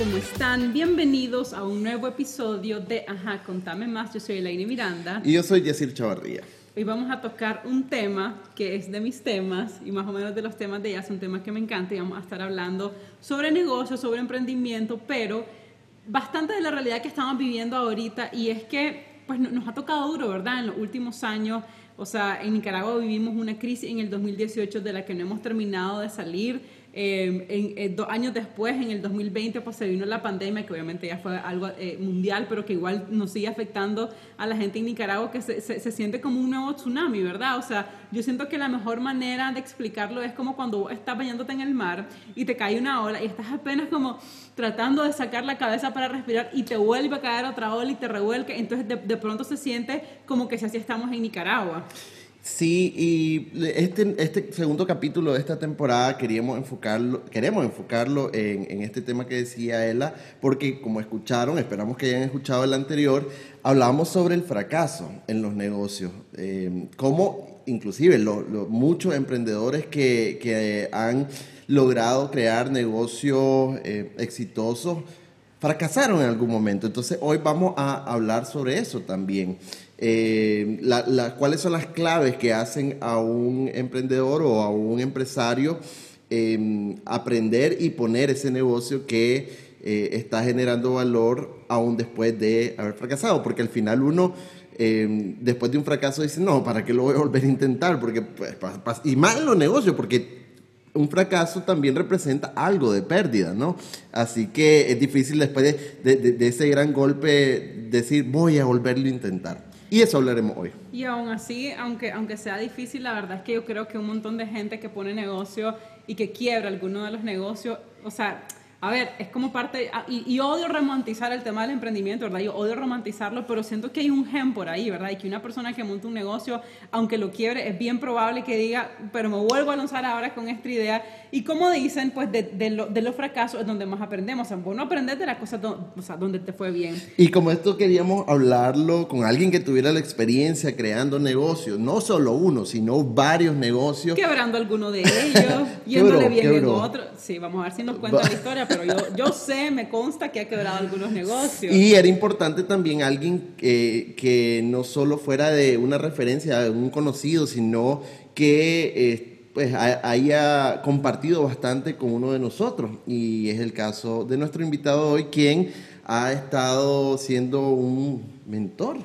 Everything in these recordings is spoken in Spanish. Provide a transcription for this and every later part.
¿cómo están? Bienvenidos a un nuevo episodio de Ajá, contame más. Yo soy Elaine Miranda. Y yo soy Yacir Chavarría. Hoy vamos a tocar un tema que es de mis temas y más o menos de los temas de ella, es un tema que me encanta y vamos a estar hablando sobre negocios, sobre emprendimiento, pero bastante de la realidad que estamos viviendo ahorita y es que pues nos ha tocado duro, ¿verdad? En los últimos años, o sea, en Nicaragua vivimos una crisis en el 2018 de la que no hemos terminado de salir Em, en, dos años después, en el 2020, pues se vino la pandemia, que obviamente ya fue algo eh, mundial, pero que igual nos sigue afectando a la gente en Nicaragua, que se, se, siente como un nuevo tsunami, ¿verdad? O sea, yo siento que la mejor manera de explicarlo es como cuando estás bañándote en el mar y te cae una ola y estás apenas como tratando de sacar la cabeza para respirar y te vuelve a caer otra ola y te revuelque, entonces de, de pronto se siente como que si así estamos en Nicaragua. Sí, y este, este segundo capítulo de esta temporada queríamos enfocarlo, queremos enfocarlo en, este tema que decía Ella, porque como escucharon, esperamos que hayan escuchado el anterior, hablamos sobre el fracaso en los negocios, eh, cómo inclusive muchos emprendedores que, han logrado crear negocios eh, exitosos fracasaron en algún momento. Entonces hoy vamos a hablar sobre eso también eh, cuáles son las claves que hacen a un emprendedor o a un empresario em, aprender y poner ese negocio que eh, está generando valor aún después de haber fracasado, porque al final uno... Em, después de un fracaso dice, no, ¿para qué lo voy a volver a intentar? Porque, pues, y más en los negocios, porque un fracaso también representa algo de pérdida, ¿no? Así que es difícil después de, de ese gran golpe decir, voy a volverlo a intentar. Y eso hablaremos hoy. Y aún así, aunque, aunque sea difícil, la verdad es que yo creo que un montón de gente que pone negocio y que quiebra alguno de los negocios, o sea, a ver, es como parte, ah, y, odio romantizar el tema del emprendimiento, ¿verdad? Yo odio romantizarlo, pero siento que hay un gen por ahí, ¿verdad? Y que una persona que monta un negocio, aunque lo quiebre, es bien probable que diga, pero me vuelvo a lanzar ahora con esta idea. Y como dicen, pues de, de, de los fracasos es donde más aprendemos. O sea, bueno, aprender de las cosas o sea, donde te fue bien. Y como esto queríamos hablarlo con alguien que tuviera la experiencia creando negocios, no solo uno, sino varios negocios. Quebrando alguno de ellos, yéndole bien en otro. Sí, vamos a ver si nos cuenta la historia pero yo, yo sé, me consta que ha quebrado algunos negocios. Y era importante también alguien que, que no solo fuera de una referencia, de un conocido, sino que eh, pues, haya compartido bastante con uno de nosotros. Y es el caso de nuestro invitado hoy, quien ha estado siendo un mentor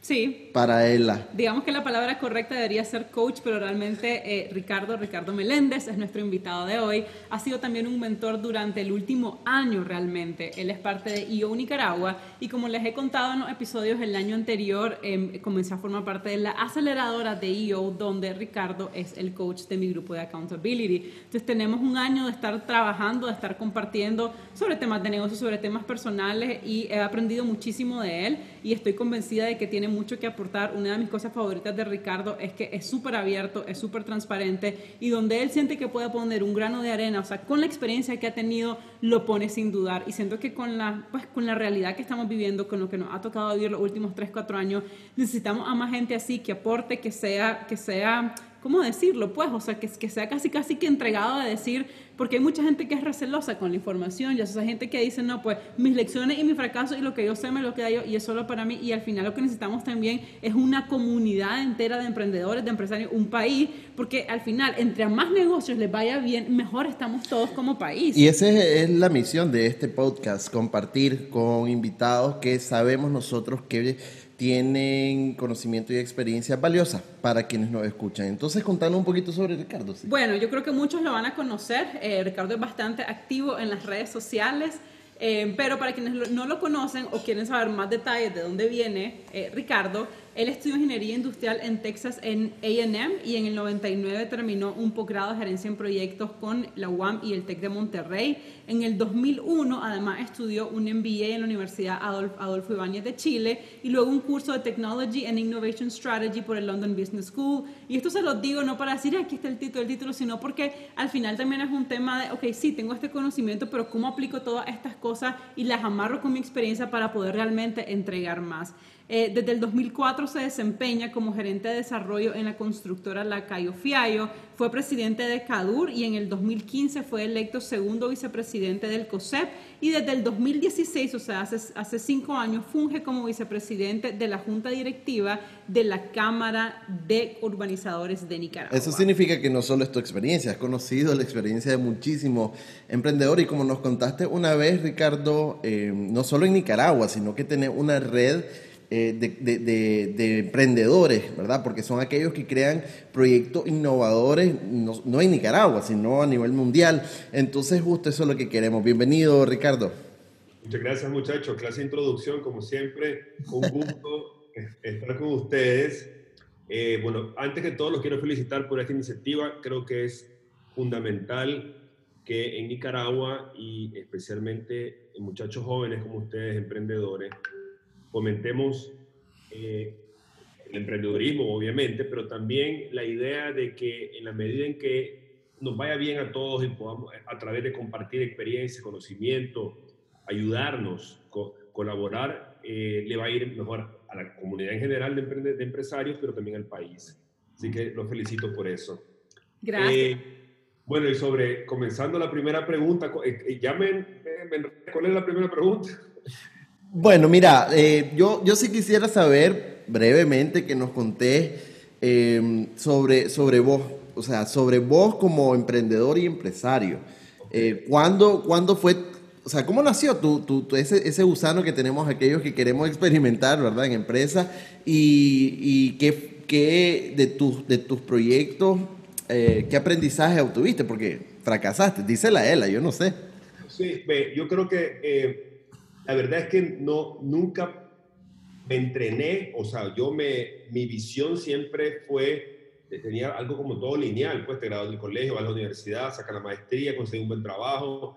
Sí. Para ella. Digamos que la palabra correcta debería ser coach, pero realmente eh, Ricardo, Ricardo Meléndez es nuestro invitado de hoy. Ha sido también un mentor durante el último año realmente. Él es parte de IO Nicaragua y como les he contado en los episodios el año anterior, eh, comencé a formar parte de la aceleradora de IO, donde Ricardo es el coach de mi grupo de accountability. Entonces tenemos un año de estar trabajando, de estar compartiendo sobre temas de negocio, sobre temas personales y he aprendido muchísimo de él y estoy convencida de que tiene mucho que aportar. Una de mis cosas favoritas de Ricardo es que es súper abierto, es súper transparente y donde él siente que puede poner un grano de arena, o sea, con la experiencia que ha tenido, lo pone sin dudar. Y siento que con la, pues, con la realidad que estamos viviendo, con lo que nos ha tocado vivir los últimos 3, 4 años, necesitamos a más gente así que aporte, que sea, que sea ¿cómo decirlo? Pues, o sea, que, sea casi, casi que entregado a decir, porque hay mucha gente que es recelosa con la información, y esa gente que dice, no, pues mis lecciones y mi fracaso y lo que yo sé me lo queda yo y es solo para mí, y al final lo que necesitamos también es una comunidad entera de emprendedores, de empresarios, un país, porque al final, entre más negocios les vaya bien, mejor estamos todos como país. Y esa es la misión de este podcast, compartir con invitados que sabemos nosotros que tienen conocimiento y experiencia valiosa para quienes nos escuchan. Entonces, contando un poquito sobre Ricardo. Bueno, yo creo que muchos lo van a conocer. Eh, Ricardo es bastante activo en las redes sociales. Eh, pero para quienes no lo conocen o quieren saber más detalles de dónde viene eh, Ricardo, él estudió ingeniería industrial en Texas en AM y en el 99 terminó un posgrado de gerencia en proyectos con la UAM y el TEC de Monterrey. En el 2001 además estudió un MBA en la Universidad Adolfo Ibáñez de Chile y luego un curso de Technology and Innovation Strategy por el London Business School. Y esto se lo digo no para decir aquí está el título, el título, sino porque al final también es un tema de, ok, sí, tengo este conocimiento, pero ¿cómo aplico todas estas cosas y las amarro con mi experiencia para poder realmente entregar más? Eh, desde el 2004 se desempeña como gerente de desarrollo en la constructora Lacayo Fiallo, fue presidente de CADUR y en el 2015 fue electo segundo vicepresidente del COSEP. Y desde el 2016, o sea, hace, hace cinco años, funge como vicepresidente de la Junta Directiva de la Cámara de Urbanizadores de Nicaragua. Eso significa que no solo es tu experiencia, has conocido la experiencia de muchísimos emprendedores y como nos contaste una vez, Ricardo, eh, no solo en Nicaragua, sino que tenés una red eh, de, emprendedores, ¿verdad? Porque son aquellos que crean proyectos innovadores, no, en Nicaragua, sino a nivel mundial. Entonces, justo eso es lo que queremos. Bienvenido, Ricardo. Muchas gracias, muchachos. Clase de introducción, como siempre. Un gusto estar con ustedes. Eh, bueno, antes que todo, los quiero felicitar por esta iniciativa. Creo que es fundamental que en Nicaragua y especialmente en muchachos jóvenes como ustedes, emprendedores, fomentemos eh, el emprendedurismo, obviamente, pero también la idea de que en la medida en que nos vaya bien a todos y podamos, a través de compartir experiencia, conocimiento, ayudarnos, colaborar, eh, le va a ir mejor a la comunidad en general de, de, empresarios, pero también al país. Así que los felicito por eso. Gracias. Eh, bueno, y sobre, comenzando la primera pregunta, ya me, me, ¿cuál es la primera pregunta? Bueno, mira, eh, yo, yo sí quisiera saber brevemente que nos contés em, sobre, sobre vos, o sea, sobre vos como emprendedor y empresario. Eh, ¿cuándo, fue, o sea, cómo nació tu, tu, ese, ese, gusano que tenemos aquellos que queremos experimentar, ¿verdad? En empresa y, y qué, qué, de, tus, de tus proyectos, eh, qué aprendizaje obtuviste, porque fracasaste, dice la ELA, yo no sé. Sí, yo creo que la verdad es que no, nunca me entrené, o sea, yo me, mi visión siempre fue, tenía algo como todo lineal, pues te graduas del colegio, vas a la universidad, sacas la maestría, consigues un buen trabajo,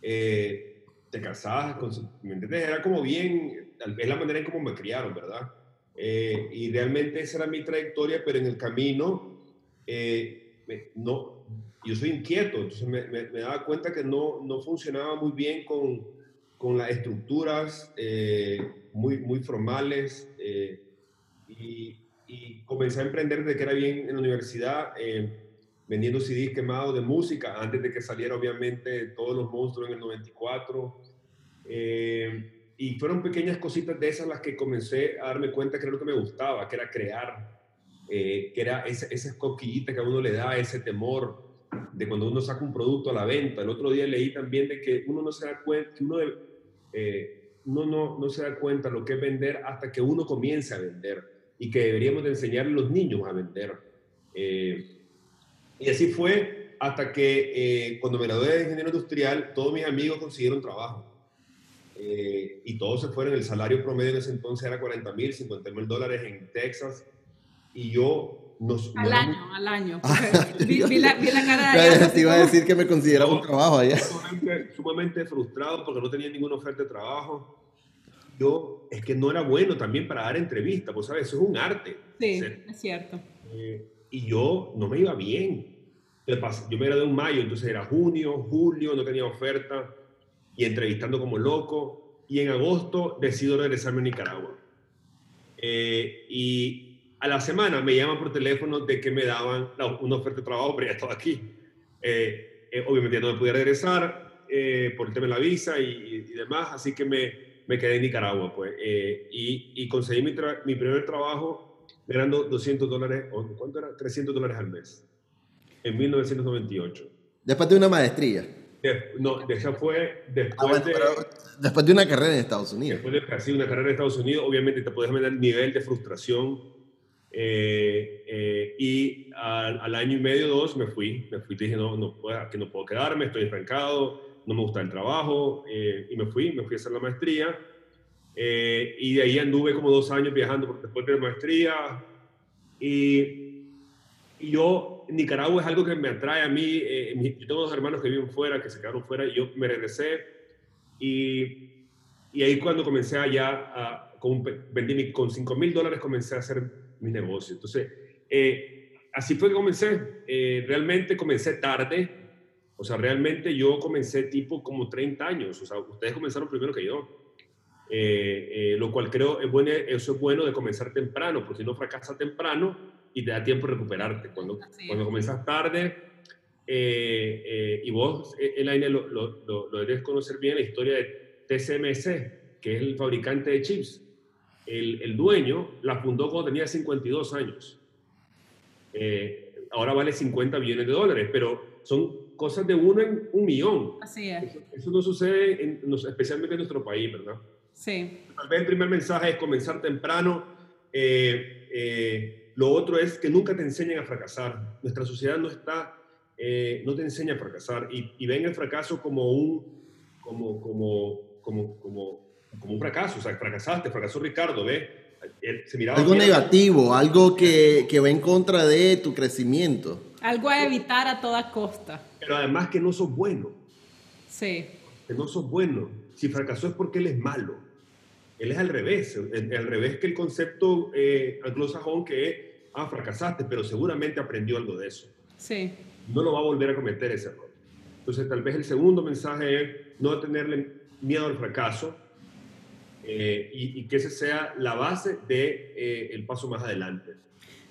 eh, te casabas, ¿me entiendes? Era como bien, es la manera en cómo me criaron, ¿verdad? Eh, y realmente esa era mi trayectoria, pero en el camino, eh, no, yo soy inquieto, entonces me, me, me, daba cuenta que no, no funcionaba muy bien con con las estructuras eh, muy, muy formales eh, y, comencé a emprender desde que era bien en la universidad, eh, vendiendo CDs quemados de música, antes de que saliera obviamente todos los monstruos en el 94. y fueron pequeñas cositas de esas las que comencé a darme cuenta que era lo que me gustaba, que era crear, que era esa, esa coquillita que a uno le da, ese temor de cuando uno saca un producto a la venta. El otro día leí también de que uno no se da cuenta, que uno eh, uno no, no se da cuenta lo que es vender hasta que uno comience a vender y que deberíamos de enseñar a los niños a vender. Eh, y así fue hasta que eh, cuando me gradué de ingeniero industrial, todos mis amigos consiguieron trabajo. y todos se fueron, el salario promedio en ese entonces era 40 mil, 50 mil dólares en Texas. Y yo al año, al año. Ah, vi, la, cara de. Te iba a decir que me consideraba un trabajo allá. Sumamente, frustrado porque no tenía ninguna oferta de trabajo. Yo, es que no era bueno también para dar entrevistas, pues sabes, eso es un arte. Sí, es cierto. Eh, y yo no me iba bien. Yo me gradué en mayo, entonces era junio, julio, no tenía oferta y entrevistando como loco. Y en agosto decido regresarme a Nicaragua. Eh, y a la semana me llaman por teléfono de que me daban una oferta de trabajo, pero ya estaba aquí. Eh, eh, obviamente no me podía regresar eh, por el tema de la visa y, demás, así que me, me, quedé en Nicaragua, pues. Y, y, conseguí mi, mi, primer trabajo ganando 200 dólares, o ¿cuánto era? 300 dólares al mes, en 1998. Después de una maestría. no, ya fue después ah, de... Después de una carrera en Estados Unidos. Después de casi una carrera en Estados Unidos, obviamente te puedes meter el nivel de frustración eh, eh, y al, año y medio, dos, me fui. Me fui, dije, no, no puedo, que no puedo quedarme, estoy estancado, no me gusta el trabajo. Eh, y me fui, me fui a hacer la maestría. y de ahí anduve como dos años viajando después de la maestría. Y, y, yo, Nicaragua es algo que me atrae a mí. yo tengo dos hermanos que viven fuera, que se quedaron fuera, y yo me regresé. Y, y ahí cuando comencé allá, a, con, vendí con 5 mil dólares, comencé a hacer mi negocio. Entonces, eh, así fue que comencé. Eh, realmente comencé tarde. O sea, realmente yo comencé tipo como 30 años. O sea, ustedes comenzaron primero que yo. Eh, eh, lo cual creo es bueno, eso es bueno de comenzar temprano, porque si no fracasa temprano y te da tiempo de recuperarte. Cuando, cuando comenzas tarde, y vos, Elaine, lo, lo, lo, lo debes conocer bien, la historia de TSMC, que es el fabricante de chips. El, el dueño la fundó cuando tenía 52 años. ahora vale 50 millones de dólares, pero son cosas de uno en un millón. Así es. Eso, no sucede, en, especialmente en nuestro país, ¿verdad? Sí. Tal vez el primer mensaje es comenzar temprano. Eh, eh, lo otro es que nunca te enseñen a fracasar. Nuestra sociedad no está, eh, no te enseña a fracasar y, y, ven el fracaso como un, como, como, como, como, como un fracaso. O sea, fracasaste, fracasó Ricardo, ¿ve? Se miraba algo negativo, algo que, que va en contra de tu crecimiento. Algo a evitar a toda costa. Pero además que no sos bueno. Sí. Que no sos bueno. Si fracasó es porque él es malo. Él es al revés. Al revés que el concepto eh, anglosajón que es, ah, fracasaste, pero seguramente aprendió algo de eso. Sí. No lo va a volver a cometer ese error. Entonces, tal vez el segundo mensaje es no tenerle miedo al fracaso eh, y, que ese sea la base del de, eh, el paso más adelante.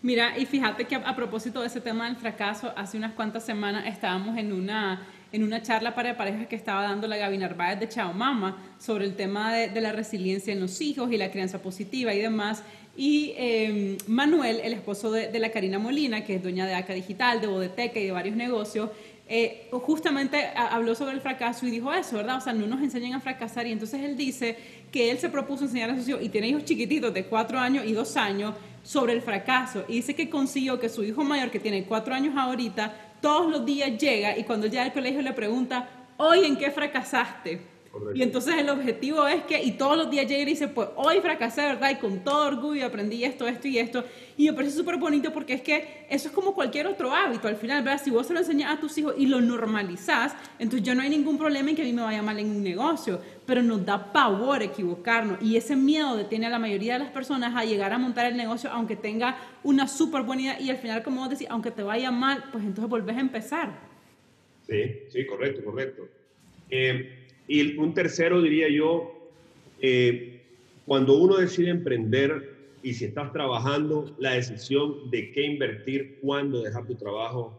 Mira, y fíjate que a, propósito de ese tema del fracaso, hace unas cuantas semanas estábamos en una, en una charla para parejas que estaba dando la Gaby Narváez de Chao Mama sobre el tema de, la resiliencia en los hijos y la crianza positiva y demás. Y em, Manuel, el esposo de, de, la Karina Molina, que es dueña de ACA Digital, de Bodeteca y de varios negocios, eh, justamente habló sobre el fracaso y dijo eso, ¿verdad? O sea, no nos enseñan a fracasar. Y entonces él dice que él se propuso enseñar a sus hijos, y tiene hijos chiquititos de cuatro años y dos años, sobre el fracaso. Y dice que consiguió que su hijo mayor, que tiene cuatro años ahorita, todos los días llega y cuando llega al colegio le pregunta, hoy en qué fracasaste. Y entonces el objetivo es que, y todos los días llega y dice, pues hoy fracasé, ¿verdad? Y con todo orgullo aprendí esto, esto y esto. Y me parece súper bonito porque es que eso es como cualquier otro hábito. Al final, ¿verdad? Si vos se lo enseñas a tus hijos y lo normalizás, entonces ya no hay ningún problema en que a mí me vaya mal en un negocio. Pero nos da pavor equivocarnos. Y ese miedo detiene a la mayoría de las personas a llegar a montar el negocio, aunque tenga una súper buena idea. Y al final, como vos decís, aunque te vaya mal, pues entonces volvés a empezar. Sí, sí, correcto, correcto. Eh, y un tercero diría yo, eh, cuando uno decide emprender y si estás trabajando, la decisión de qué invertir, cuándo dejar tu trabajo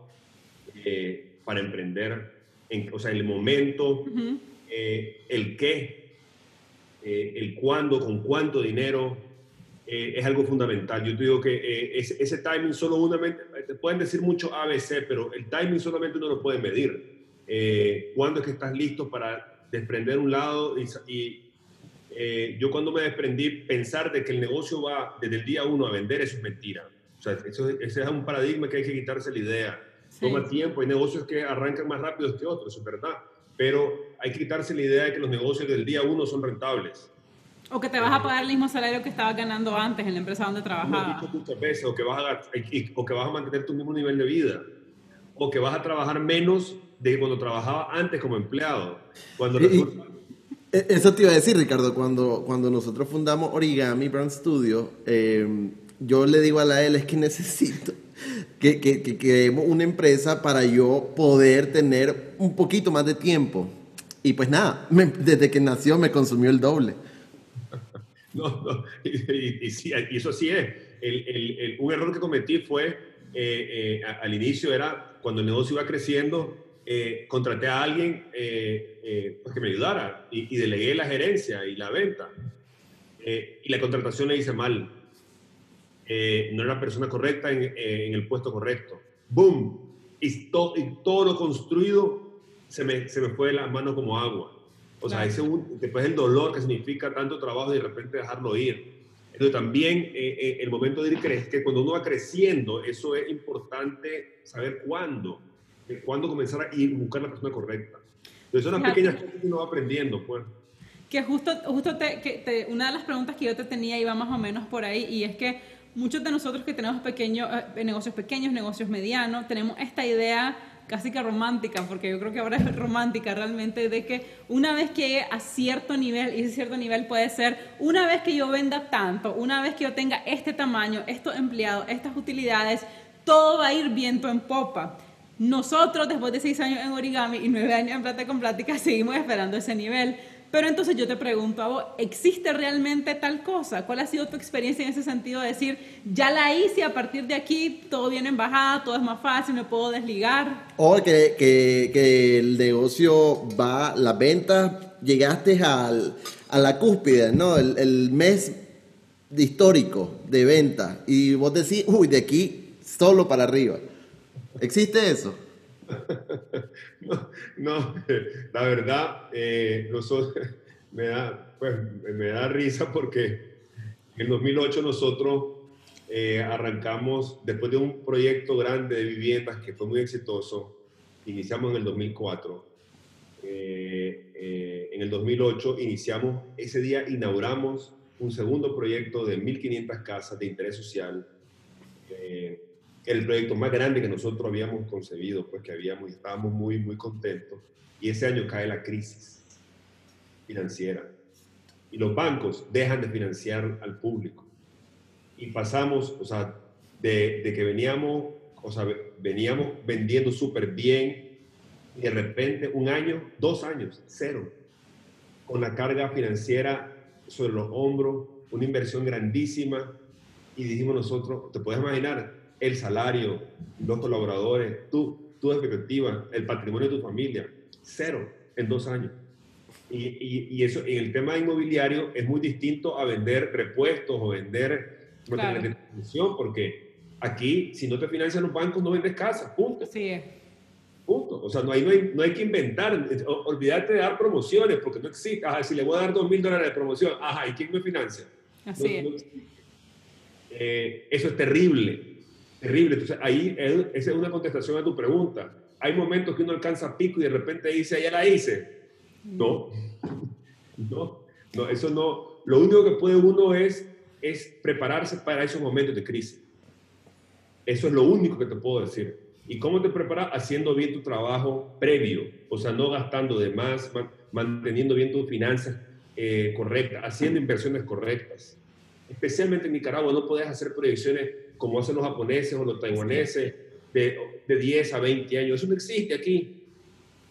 eh, para emprender, en, o sea, el momento, eh, el qué, el cuándo, con cuánto dinero, es algo fundamental. Yo te digo que ese, ese, timing solo una te pueden decir mucho ABC, pero el timing solamente uno lo puede medir. ¿Cuándo es que estás listo para desprender un lado y, eh, yo cuando me desprendí, pensar de que el negocio va desde el día uno a vender, eso es mentira. O sea, eso, ese es un paradigma que hay que quitarse la idea. Toma tiempo, hay negocios que arrancan más rápido que otros, es verdad. Pero hay que quitarse la idea de que los negocios del día uno son rentables. O que te vas a pagar el mismo salario que estabas ganando antes en la empresa donde trabajabas. Muchas veces, o que, vas a, o que vas a mantener tu mismo nivel de vida. O que vas a trabajar menos de cuando trabajaba antes como empleado. Cuando e, eso te iba a decir, Ricardo, cuando, cuando nosotros fundamos Origami Brand Studio, eh, yo le digo a la él, es que necesito que, que, que creemos una empresa para yo poder tener un poquito más de tiempo. Y pues nada, desde que nació me consumió el doble. No, no, y, eso sí es. El, el, un error que cometí fue, eh, eh, al inicio era, cuando el negocio iba creciendo, eh, contraté a alguien eh, eh, pues que me ayudara y, delegué la gerencia y la venta. y la contratación le hice mal. no era la persona correcta en, el puesto correcto. ¡Boom! Y, todo lo construido se me, se me fue de las manos como agua. O sea, ese, después el dolor que significa tanto trabajo y de repente dejarlo ir. Entonces también el momento de ir que cuando uno va creciendo, eso es importante saber cuándo cuándo comenzar a ir buscar la persona correcta. Entonces son las pequeñas cosas que uno va aprendiendo, pues. Que justo, justo te, que una de las preguntas que yo te tenía iba más o menos por ahí, y es que muchos de nosotros que tenemos pequeños, eh, negocios pequeños, negocios medianos, tenemos esta idea casi que romántica, porque yo creo que ahora es romántica realmente, de que una vez que llegue a cierto nivel, y ese cierto nivel puede ser una vez que yo venda tanto, una vez que yo tenga este tamaño, estos empleados, estas utilidades, todo va a ir viento en popa. Nosotros, después de seis años en origami y nueve años en plata con plática, seguimos esperando ese nivel. Pero entonces yo te pregunto a vos, ¿existe realmente tal cosa? ¿Cuál ha sido tu experiencia en ese sentido de decir, ya la hice, a partir de aquí todo viene en bajada, todo es más fácil, me puedo desligar? O que, que, el negocio va, la venta, llegaste al, a la cúspide, ¿no? El, el mes histórico de venta y vos decís, uy, de aquí solo para arriba. ¿Existe eso? no, no, la verdad, eh, nosotros, me, da, pues, me da risa porque en el 2008 nosotros eh, arrancamos, después de un proyecto grande de viviendas que fue muy exitoso, iniciamos en el 2004. Eh, en el 2008 iniciamos, ese día inauguramos un segundo proyecto de 1.500 casas de interés social el proyecto más grande que nosotros habíamos concebido, pues que habíamos, estábamos muy, muy contentos. Y ese año cae la crisis financiera. Y los bancos dejan de financiar al público. Y pasamos, o sea, de, de que veníamos, o sea, veníamos vendiendo súper bien, y de repente un año, dos años, cero, con la carga financiera sobre los hombros, una inversión grandísima, y dijimos nosotros, te puedes imaginar, el salario, los colaboradores, tú, tu expectativa, el patrimonio de tu familia, cero en dos años. Y, y, eso en el tema inmobiliario es muy distinto a vender repuestos o vender claro. porque aquí, si no te financian los bancos, no vendes casas, punto. Punto. O sea, no hay, no hay, no hay que inventar. Olvídate de dar promociones, porque no existe. Ajá, si le voy a dar dos mil dólares de promoción, ajá, ¿y quién me financia? Así es. Eh, eso es terrible terrible. Entonces, ahí esa es una contestación a tu pregunta. Hay momentos que uno alcanza pico y de repente dice, ya la hice. No, no, no, eso no. Lo único que puede uno es, es prepararse para esos momentos de crisis. Eso es lo único que te puedo decir. ¿Y cómo te preparas? Haciendo bien tu trabajo previo, o sea, no gastando de más, manteniendo bien tus finanzas eh, correctas, haciendo inversiones correctas. Especialmente en Nicaragua no puedes hacer proyecciones como hacen los japoneses o los taiwaneses, de, de 10 a 20 años. Eso no existe aquí.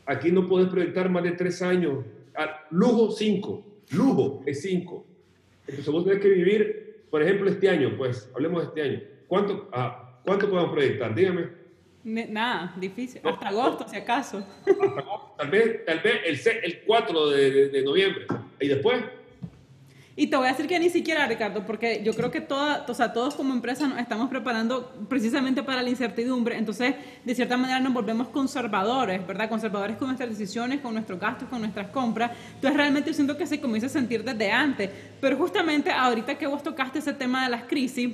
Aquí no puedes proyectar más de 3 años. Ah, lujo 5. Lujo es 5. Entonces vos tenés que vivir, por ejemplo, este año, pues, hablemos de este año. ¿Cuánto, ah, ¿cuánto podemos proyectar? Dígame. Nada, difícil. Hasta agosto, si acaso. Hasta agosto. Tal vez, tal vez el, el 4 de, de, de noviembre. Y después, y te voy a decir que ni siquiera, Ricardo, porque yo creo que toda, o sea, todos como empresa nos estamos preparando precisamente para la incertidumbre, entonces de cierta manera nos volvemos conservadores, ¿verdad? Conservadores con nuestras decisiones, con nuestros gastos, con nuestras compras. Entonces realmente yo siento que se comienza a sentir desde antes. Pero justamente ahorita que vos tocaste ese tema de las crisis,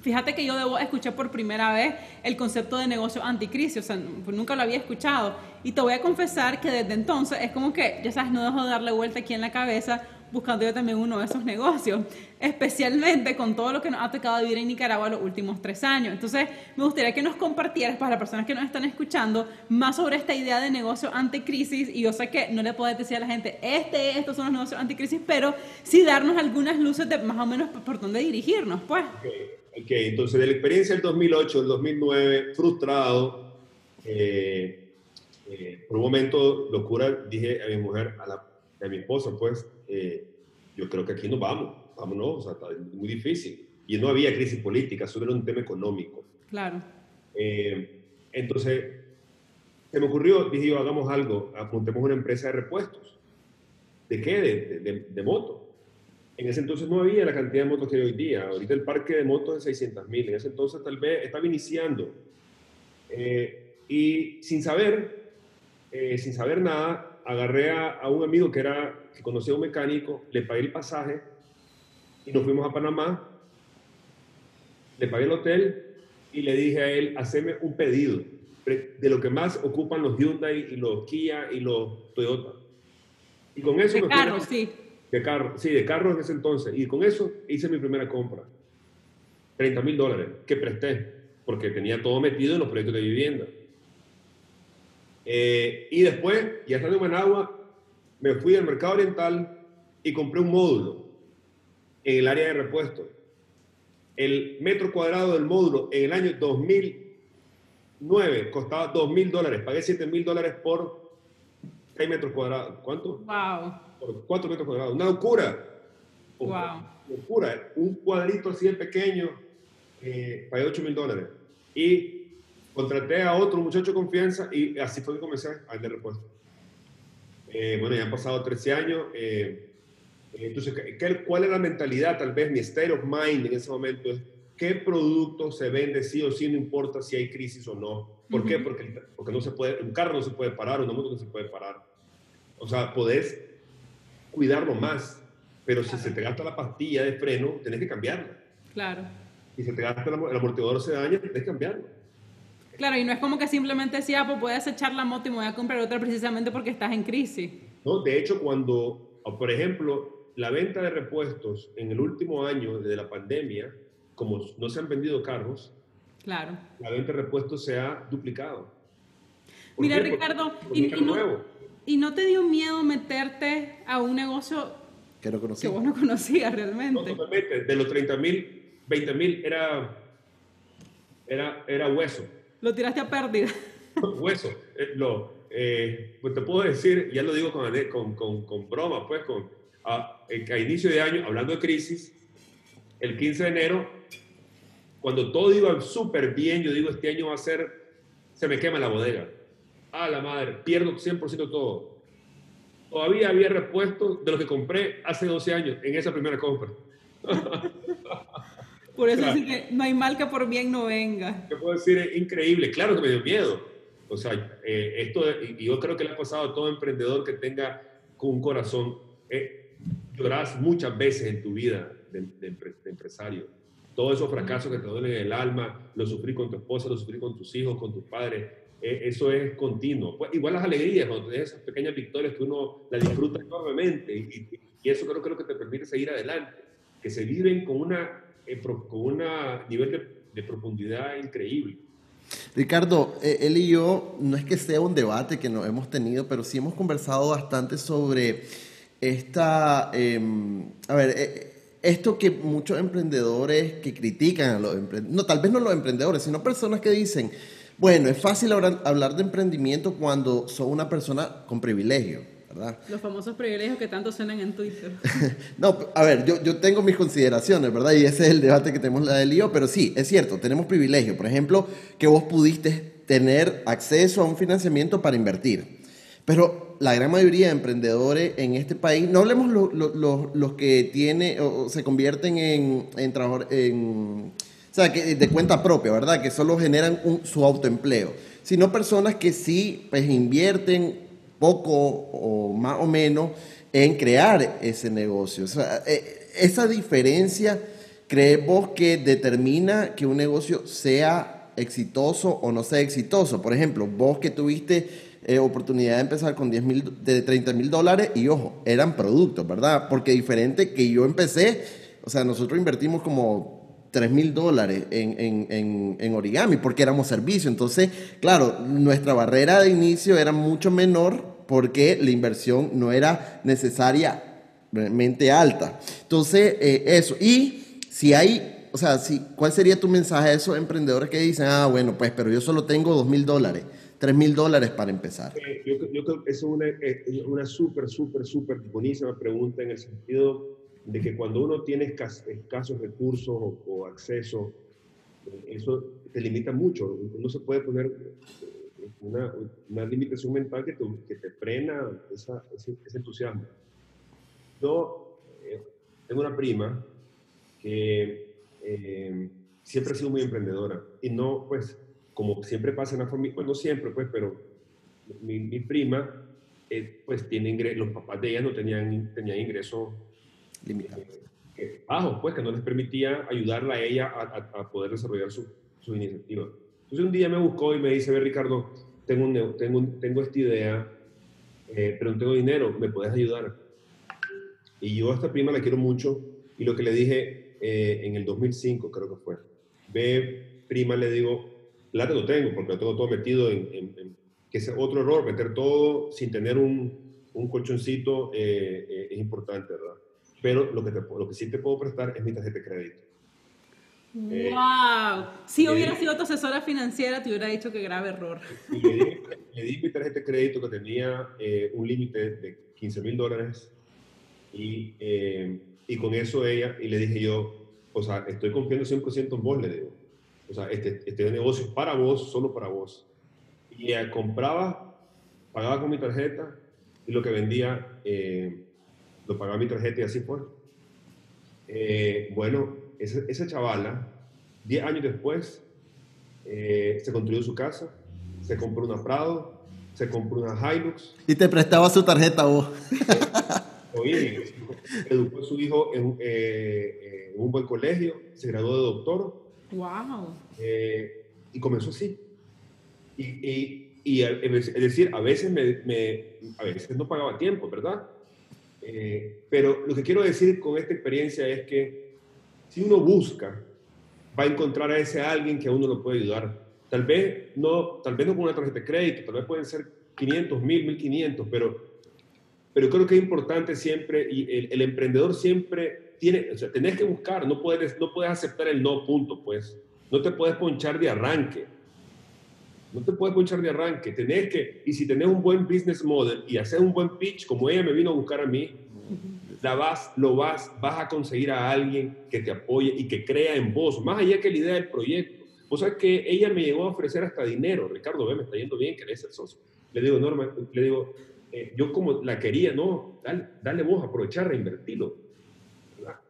Fíjate que yo debo escuchar por primera vez el concepto de negocio anticrisis, o sea, pues nunca lo había escuchado. Y te voy a confesar que desde entonces es como que, ya sabes, no dejo de darle vuelta aquí en la cabeza buscando yo también uno de esos negocios, especialmente con todo lo que nos ha tocado vivir en Nicaragua los últimos tres años. Entonces, me gustaría que nos compartieras, para las personas que nos están escuchando, más sobre esta idea de negocio anticrisis. Y yo sé que no le puedes decir a la gente, este, estos son los negocios anticrisis, pero sí darnos algunas luces de más o menos por dónde dirigirnos, pues. Ok, okay. entonces de la experiencia del 2008, el 2009, frustrado, eh, eh, por un momento, locura, dije a mi mujer, a, la, a mi esposa, pues, eh, yo creo que aquí nos vamos, vámonos, o sea, está muy difícil. Y no había crisis política, solo era un tema económico. Claro. Eh, entonces, se me ocurrió, dije yo, hagamos algo, apuntemos una empresa de repuestos. ¿De qué? De, de, de, motos. En ese entonces no había la cantidad de motos que hay hoy día. Ahorita el parque de motos es 600 mil. En ese entonces tal vez estaba iniciando. Eh, y sin saber, sin saber nada, agarré a, a, un amigo que era que conocía a un mecánico, le pagué el pasaje y nos fuimos a Panamá, le pagué el hotel y le dije a él, haceme un pedido de lo que más ocupan los Hyundai y los Kia y los Toyota. Y con eso... De carro, sí. De carro, sí, de carro en ese entonces. Y con eso hice mi primera compra. 30 mil dólares que presté, porque tenía todo metido en los proyectos de vivienda. Eh, y después, ya estando en Managua, me fui al mercado oriental y compré un módulo en el área de repuestos. El metro cuadrado del módulo en el año 2009 costaba 2 mil dólares. Pagué 7 mil dólares por 6 metros cuadrados. ¿Cuánto? Wow. Por 4 metros cuadrados. Una locura. Wow. Una locura. Un cuadrito así de pequeño, eh, pagué 8 mil dólares. Y contraté a otro muchacho de confianza y así fue que comencé a vender repuestos. Eh, bueno, ya han pasado 13 años. Eh, entonces, ¿qué, ¿cuál es la mentalidad? Tal vez mi state of mind en ese momento es qué producto se vende sí o sí, no importa si hay crisis o no. ¿Por qué? Porque, porque no se puede, un carro no se puede parar, una moto no se puede parar. O sea, podés cuidarlo más, pero si se te gasta la pastilla de freno, tenés que cambiarla. Claro. Y si te gasta el amortiguador se daña, tenés que cambiarlo. Claro, y no es como que simplemente decía, ah, pues puedes echar la moto y me voy a comprar otra precisamente porque estás en crisis. No, de hecho, cuando, por ejemplo, la venta de repuestos en el último año de la pandemia, como no se han vendido carros, claro. la venta de repuestos se ha duplicado. Mira, Ricardo, y, no, te dio miedo meterte a un negocio que, no que vos no conocías realmente? No, totalmente. De los 30 mil, 20 mil era, era, era hueso. Lo tiraste a pérdida. hueso. Eh, lo, eh, pues te puedo decir, ya lo digo con, con, con, con broma, pues, con, a, a inicio de año, hablando de crisis, el 15 de enero, cuando todo iba súper bien, yo digo, este año va a ser, se me quema la bodega. A la madre, pierdo 100% todo. Todavía había repuestos de lo que compré hace 12 años en esa primera compra. Por eso sí que no hay mal que por bien no venga. Te puedo decir, es increíble. Claro que me dio miedo. O sea, eh, esto, y yo creo que le ha pasado a todo emprendedor que tenga un corazón. Eh, lloras muchas veces en tu vida de, empresario. Todos esos fracasos que te duelen en el alma, lo sufrí con tu esposa, lo sufrí con tus hijos, con tus padres, eh, eso es continuo. Pues, igual las alegrías, cuando tienes esas pequeñas victorias que uno las disfruta enormemente y, y, eso creo, creo que te permite seguir adelante, que se viven con una eh, con un nivel de, profundidad increíble. Ricardo, eh, él y yo, no es que sea un debate que nos hemos tenido, pero sí hemos conversado bastante sobre esta, em, a ver, esto que muchos emprendedores que critican a los emprendedores, no, tal vez no los emprendedores, sino personas que dicen, bueno, es fácil hablar de emprendimiento cuando sos una persona con privilegio, ¿verdad? Los famosos privilegios que tanto suenan en Twitter. no, a ver, yo, yo tengo mis consideraciones, ¿verdad? Y ese es el debate que tenemos la del lío, pero sí, es cierto, tenemos privilegio. Por ejemplo, que vos pudiste tener acceso a un financiamiento para invertir. Pero la gran mayoría de emprendedores en este país, no hablemos los que tiene o, se convierten en, en, en, o sea, que de cuenta propia, ¿verdad? Que solo generan un, su autoempleo, sino personas que sí pues, invierten poco o más o menos en crear ese negocio. O sea, eh, esa diferencia, ¿creemos que determina que un negocio sea exitoso o no sea exitoso? Por ejemplo, vos que tuviste eh, oportunidad de empezar con 10 mil, de 30 mil dólares y ojo, eran productos, ¿verdad? Porque diferente que yo empecé, o sea, nosotros invertimos como 3 mil dólares en, en, en, origami porque éramos servicio. Entonces, claro, nuestra barrera de inicio era mucho menor porque la inversión no era necesariamente alta. Entonces, eh, eso. Y si hay, o sea, si, ¿cuál sería tu mensaje a esos emprendedores que dicen, ah, bueno, pues, pero yo solo tengo 2 mil dólares? 3 mil dólares para empezar? Eh, yo, creo que es una, eh, una súper, súper, súper buenísima pregunta en el sentido de que cuando uno tiene escasos recursos o, acceso, eh, eso te limita mucho. Uno se puede poner una, una limitación mental que te, que te frena esa, ese, entusiasmo. Yo tengo una prima que siempre ha sido muy emprendedora y no, pues, como siempre pasa en la familia, bueno, no siempre, pues, pero mi, prima, eh, pues, tiene ingresos, los papás de ella no tenían, tenían ingresos limitados. Eh, bajos, pues, que no les permitía ayudarla a ella a, poder desarrollar su, su iniciativa. Entonces, un día me buscó y me dice, ve, Ricardo, tengo, tengo, tengo esta idea, eh, pero no tengo dinero, ¿me puedes ayudar? Y yo a esta prima la quiero mucho y lo que le dije en el 2005, creo que fue, ve, prima, le digo, plata no tengo, porque lo tengo todo metido en, que es otro error, meter todo sin tener un, un colchoncito eh, eh, es importante, ¿verdad? Pero lo que, lo que sí te puedo prestar es mi tarjeta de crédito. ¡Wow! si hubiera sido tu asesora financiera, te hubiera dicho que grave error. le, di, mi tarjeta de crédito que tenía un límite de 15 mil dólares y, y con eso ella, y le dije yo, o sea, estoy confiando 100% en vos, le digo. O sea, este, este negocio es para vos, solo para vos. Y compraba, pagaba con mi tarjeta y lo que vendía eh, lo pagaba mi tarjeta y así fue. Eh, bueno, esa, esa, chavala, 10 años después, eh, se construyó su casa, se compró una Prado, se compró una Hilux. Y te prestaba su tarjeta vos. Oye, educó a su hijo en, un buen colegio, se graduó de doctor. ¡Wow! Eh, y comenzó así. Y, y, y, es decir, a veces, me, a veces no pagaba tiempo, ¿verdad? Eh, pero lo que quiero decir con esta experiencia es que si uno busca, va a encontrar a ese alguien que a uno lo puede ayudar. Tal vez no, tal vez no con una tarjeta de crédito, tal vez pueden ser 500, 1000, 1500, pero, pero creo que es importante siempre, y el, el emprendedor siempre tiene, o sea, tenés que buscar, no puedes, no puedes aceptar el no, punto, pues. No te puedes ponchar de arranque. No te puedes ponchar de arranque. Tenés que, y si tenés un buen business model y haces un buen pitch, como ella me vino a buscar a mí, la vas, lo vas, vas a conseguir a alguien que te apoye y que crea en vos, más allá que la idea del proyecto. O sea que ella me llegó a ofrecer hasta dinero. Ricardo, ve, me está yendo bien, querés ser socio. Le digo, Norma, le digo, eh, yo como la quería, no, dale, dale vos, aprovechar, reinvertirlo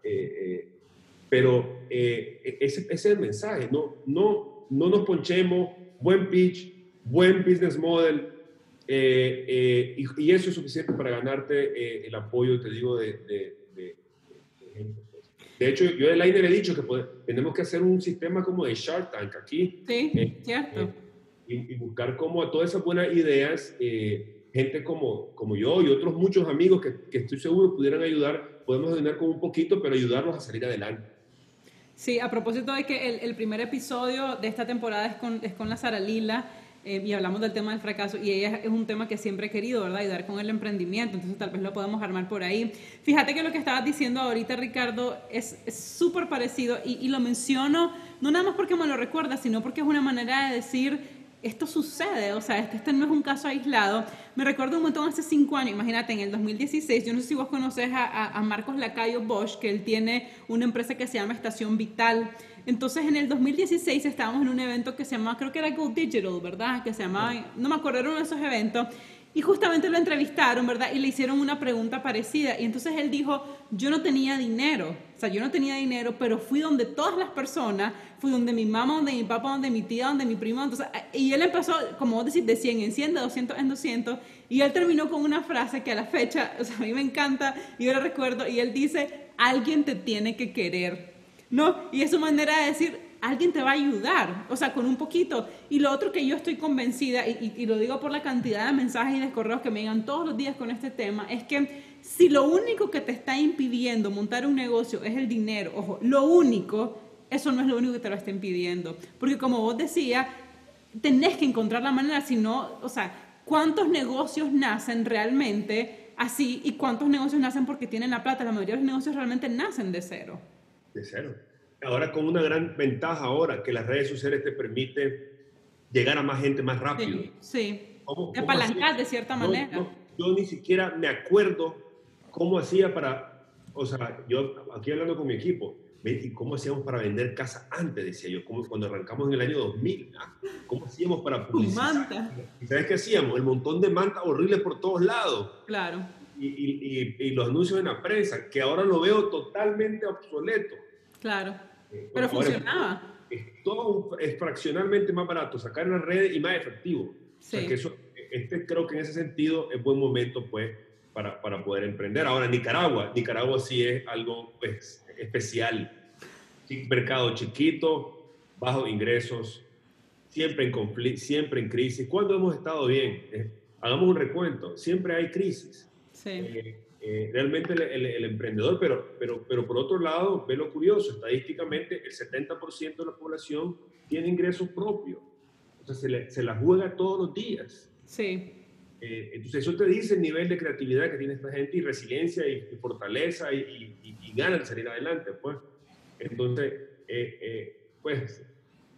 eh, eh, pero eh, ese, ese, es el mensaje, no, no, no nos ponchemos, buen pitch, buen business model, y, eso es suficiente para ganarte el apoyo, te digo, de, de, de, de hecho, yo del aire le he dicho que tenemos que hacer un sistema como de Shark Tank aquí. Sí, cierto. Y, y, buscar como a todas esas buenas ideas, gente como, como yo y otros muchos amigos que, que estoy seguro pudieran ayudar podemos ayudar con un poquito, pero ayudarlos a salir adelante. Sí, a propósito de que el, primer episodio de esta temporada es con, es con la Sara Lila eh, y hablamos del tema del fracaso y ella es un tema que siempre he querido, ¿verdad? Ayudar con el emprendimiento, entonces tal vez lo podemos armar por ahí. Fíjate que lo que estabas diciendo ahorita, Ricardo, es súper parecido y, y lo menciono no nada más porque me lo recuerda, sino porque es una manera de decir esto sucede, o sea, este, este, no es un caso aislado. Me recuerdo un montón hace cinco años, imagínate, en el 2016, yo no sé si vos conoces a, a, Marcos Lacayo Bosch, que él tiene una empresa que se llama Estación Vital. Entonces, en el 2016 estábamos en un evento que se llamaba, creo que era Go Digital, ¿verdad? Que se llamaba, no me acuerdo, era uno de esos eventos. Y justamente lo entrevistaron, ¿verdad? Y le hicieron una pregunta parecida. Y entonces él dijo, yo no tenía dinero, o sea, yo no tenía dinero, pero fui donde todas las personas, fui donde mi mamá, donde mi papá, donde mi tía, donde mi primo. Entonces, y él empezó, como vos decís, de 100 en 100, de 200 en 200. Y él terminó con una frase que a la fecha, o sea, a mí me encanta, y yo la recuerdo, y él dice, alguien te tiene que querer. ¿No? Y es su manera de decir, alguien te va a ayudar, o sea, con un poquito. Y lo otro que yo estoy convencida, y, lo digo por la cantidad de mensajes y de correos que me llegan todos los días con este tema, es que si lo único que te está impidiendo montar un negocio es el dinero, ojo, lo único, eso no es lo único que te lo está impidiendo. Porque como vos decías, tenés que encontrar la manera, si no, o sea, ¿cuántos negocios nacen realmente así y cuántos negocios nacen porque tienen la plata? La mayoría de los negocios realmente nacen de cero. De cero. Ahora con una gran ventaja ahora que las redes sociales te permiten llegar a más gente más rápido. Sí, sí. apalancar de cierta manera. yo ni siquiera me acuerdo cómo hacía para, o sea, yo aquí hablando con mi equipo, ¿y cómo hacíamos para vender casa antes? Decía yo, como cuando arrancamos en el año 2000, ¿ah? ¿cómo hacíamos para publicitar? Manta. ¿Y sabes qué hacíamos? El montón de mantas horribles por todos lados. Claro. Y, y, y, y los anuncios en la prensa, que ahora lo veo totalmente obsoleto. Claro. Eh, Pero funcionaba. Es, todo es fraccionalmente más barato sacar en las redes y más efectivo. Sí. O sea que eso, este creo que en ese sentido es buen momento pues para, para poder emprender. Ahora Nicaragua, Nicaragua sí es algo pues, especial. Mercado chiquito, bajos ingresos, siempre en conflicto, siempre en crisis. ¿Cuándo hemos estado bien? Eh, hagamos un recuento. Siempre hay crisis. Sí. Eh, eh, realmente el, emprendedor, pero, pero, pero por otro lado, ve lo curioso, estadísticamente el 70% de la población tiene ingresos propios, o sea, se, se la juega todos los días. Sí. Eh, entonces eso te dice el nivel de creatividad que tiene esta gente y resiliencia y, fortaleza y, y, ganas de salir adelante, pues. Entonces, pues,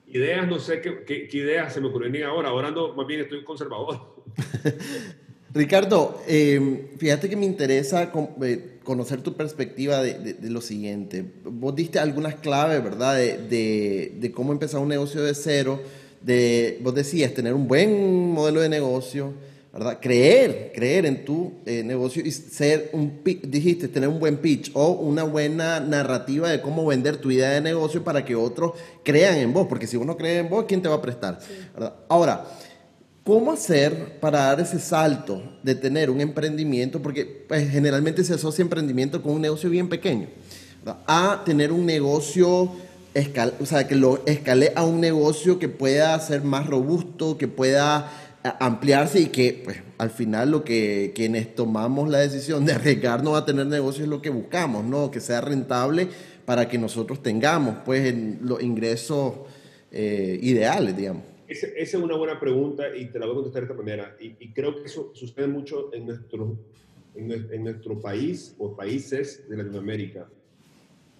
ideas, no sé qué, qué, ideas se me ocurren ahora. Ahora no, más bien estoy conservador. Ricardo, fíjate que me interesa conocer tu perspectiva de, lo siguiente. Vos diste algunas claves, ¿verdad? De, de, cómo empezar un negocio de cero. De, vos decías, tener un buen modelo de negocio, ¿verdad? Creer, creer en tu eh, negocio y ser un, dijiste, tener un buen pitch o una buena narrativa de cómo vender tu idea de negocio para que otros crean en vos, porque si uno cree en vos, ¿quién te va a prestar? Ahora, ¿Cómo hacer para dar ese salto de tener un emprendimiento? Porque pues, generalmente se asocia emprendimiento con un negocio bien pequeño, a tener un negocio, o sea, que lo escale a un negocio que pueda ser más robusto, que pueda ampliarse y que pues, al final lo que quienes tomamos la decisión de arriesgarnos a tener negocio es lo que buscamos, ¿no? Que sea rentable para que nosotros tengamos pues los ingresos eh, ideales, digamos. Esa, es una buena pregunta y te la voy a contestar de esta manera. Y, creo que eso sucede mucho en nuestro, en, nuestro país o países de Latinoamérica.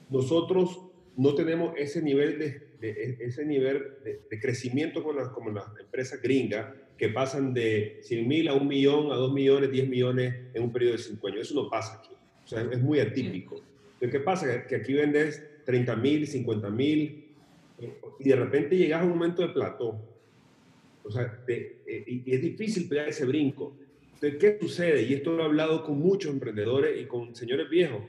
Nosotros no tenemos ese nivel de, ese nivel de, crecimiento como las, como las empresas gringas que pasan de 100 mil a 1 millón, a 2 millones, 10 millones en un periodo de 5 años. Eso no pasa aquí. O sea, es muy atípico. ¿Qué pasa? Que aquí vendes 30 mil, 50 mil y de repente llegas a un momento de plató o sea, eh, y es difícil pegar ese brinco. Entonces, ¿qué sucede? Y esto lo he hablado con muchos emprendedores y con señores viejos,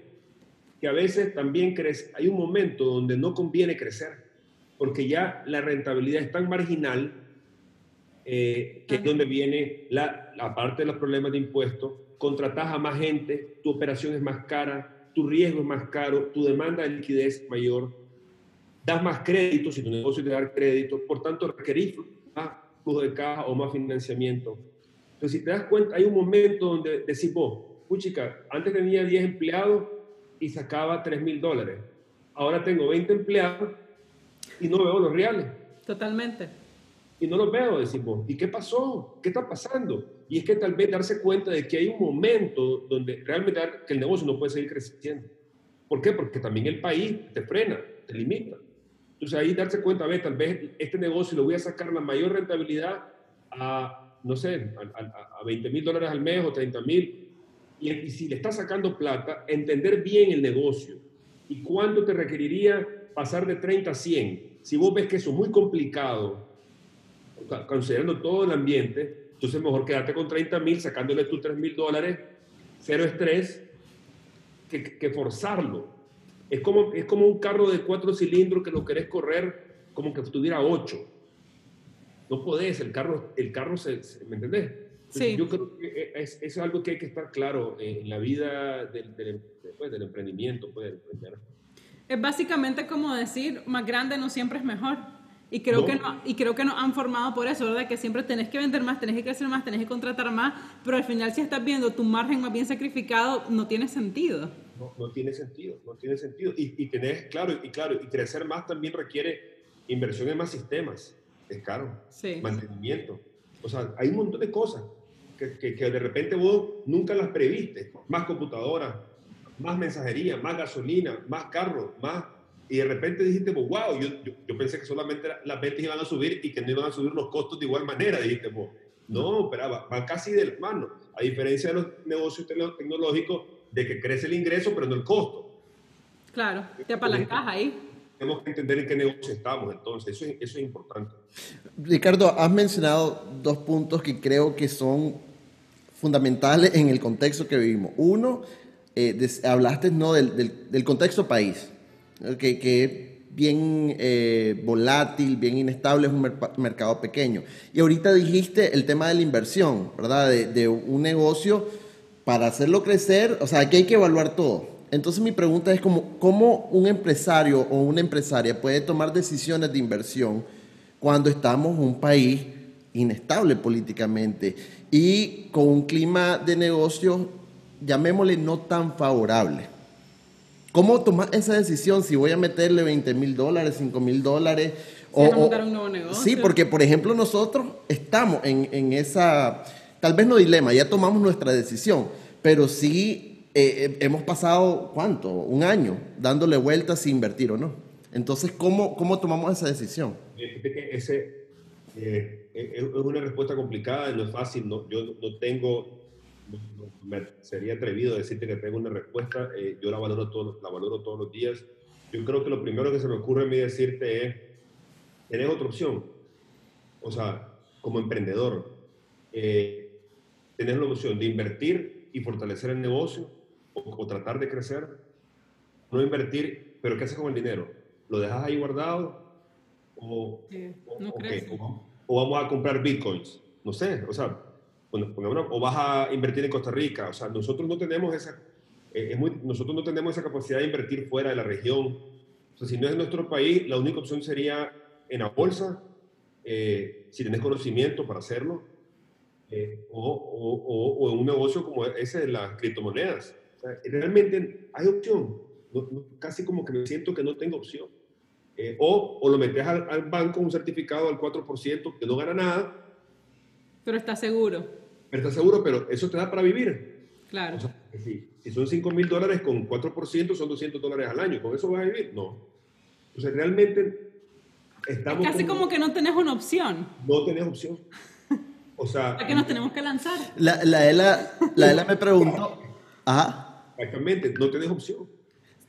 que a veces también crece, hay un momento donde no conviene crecer, porque ya la rentabilidad es tan marginal eh, que es donde viene la, la parte de los problemas de impuestos, contratas a más gente, tu operación es más cara, tu riesgo es más caro, tu demanda de liquidez es mayor, das más crédito si tu negocio te da crédito, por tanto requerís más flujo de caja o más financiamiento. Entonces, si te das cuenta, hay un momento donde decís vos, puchica, antes tenía 10 empleados y sacaba 3 mil dólares. Ahora tengo 20 empleados y no veo los reales. Totalmente. Y no los veo, decimos, ¿y qué pasó? ¿Qué está pasando? Y es que tal vez darse cuenta de que hay un momento donde realmente que el negocio no puede seguir creciendo. ¿Por qué? Porque también el país te frena, te limita. Entonces ahí darse cuenta, ver, tal vez este negocio lo voy a sacar la mayor rentabilidad a, no sé, a, 20 mil dólares al mes o 30 mil. Y, si le estás sacando plata, entender bien el negocio y cuánto te requeriría pasar de 30 a 100. Si vos ves que eso es muy complicado, considerando todo el ambiente, entonces mejor quedarte con 30 mil, sacándole tus 3 mil dólares, cero estrés, que, que forzarlo. Es como, es como un carro de cuatro cilindros que lo querés correr como que tuviera ocho. No podés, el carro, el carro se, ¿me entendés? Sí. Yo creo que es, es, algo que hay que estar claro en la vida del, del, pues, del emprendimiento. Pues, es básicamente como decir, más grande no siempre es mejor. Y creo, que no, y creo que nos han formado por eso, ¿verdad? Que siempre tenés que vender más, tenés que crecer más, tenés que contratar más, pero al final si estás viendo tu margen más bien sacrificado, no tiene sentido no, tiene sentido, no tiene sentido. Y, y tenés, claro, y claro, y crecer más también requiere inversión en más sistemas, es caro, mantenimiento. O sea, hay un montón de cosas que, que, de repente vos nunca las previste. Más computadoras, más mensajería, más gasolina, más carros, más... Y de repente dijiste, pues, wow, yo, yo, pensé que solamente las ventas iban a subir y que no iban a subir los costos de igual manera, dijiste. No, pero va, casi del mano. A diferencia de los negocios tecnológicos, de que crece el ingreso, pero no el costo. Claro, te apalancas ahí. Tenemos que entender en qué negocio estamos, entonces, eso, eso es importante. Ricardo, has mencionado dos puntos que creo que son fundamentales en el contexto que vivimos. Uno, eh, hablaste ¿no? del, del, contexto país, que, que es bien eh, volátil, bien inestable, es un mercado pequeño. Y ahorita dijiste el tema de la inversión, ¿verdad? De, de un negocio para hacerlo crecer, o sea, aquí hay que evaluar todo. Entonces mi pregunta es como, ¿cómo un empresario o una empresaria puede tomar decisiones de inversión cuando estamos en un país inestable políticamente y con un clima de negocio, llamémosle, no tan favorable? ¿Cómo tomar esa decisión si voy a meterle 20 mil dólares, 5 mil dólares? O, o, un nuevo negocio. Sí, porque por ejemplo nosotros estamos en, en esa, tal vez no dilema, ya tomamos nuestra decisión pero sí eh, eh, hemos pasado, ¿cuánto? Un año dándole vueltas sin invertir o no. Entonces, ¿cómo, cómo tomamos esa decisión? Eh, es una respuesta complicada, no es fácil, no, yo no tengo, sería atrevido decirte que tengo una respuesta, eh, yo la valoro, todo, la valoro todos los días. Yo creo que lo primero que se me ocurre a mí decirte es, tenés otra opción, o sea, como emprendedor, tenés la opción de invertir y fortalecer el negocio o, tratar de crecer, no invertir, pero ¿qué haces con el dinero? ¿Lo dejas ahí guardado? ¿O, o, vamos a comprar bitcoins? No sé, o sea, o vas a invertir en Costa Rica, o sea, nosotros no tenemos esa, eh, es muy, nosotros no tenemos esa capacidad de invertir fuera de la región. O sea, si no es nuestro país, la única opción sería en la bolsa, eh, si tenés conocimiento para hacerlo, eh, o, o, o, en un negocio como ese de las criptomonedas. realmente hay opción. casi como que me siento que no tengo opción. Eh, o, o lo metes al, banco un certificado al 4% que no gana nada. Pero está seguro. Pero está seguro, pero eso te da para vivir. Claro. si, si, son 5 mil dólares con 4%, son 200 dólares al año. ¿Con eso vas a vivir? No. Entonces, realmente estamos... casi como, que no tenés una opción. No tenés opción. O sea... ¿A qué nos tenemos que lanzar? La, la, Ela, la Ela me preguntó... Ajá. Exactamente, no tenés opción.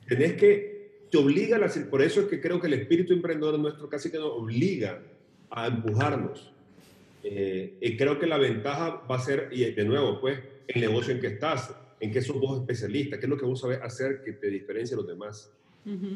Tenés que... Te obliga a Por eso es que creo que el espíritu emprendedor nuestro casi que nos obliga a empujarnos. Eh, y creo que la ventaja va a ser, y de nuevo, pues, el negocio en que estás, en qué sos vos especialista, qué es lo que vos sabés hacer que te diferencie de los demás. Eh,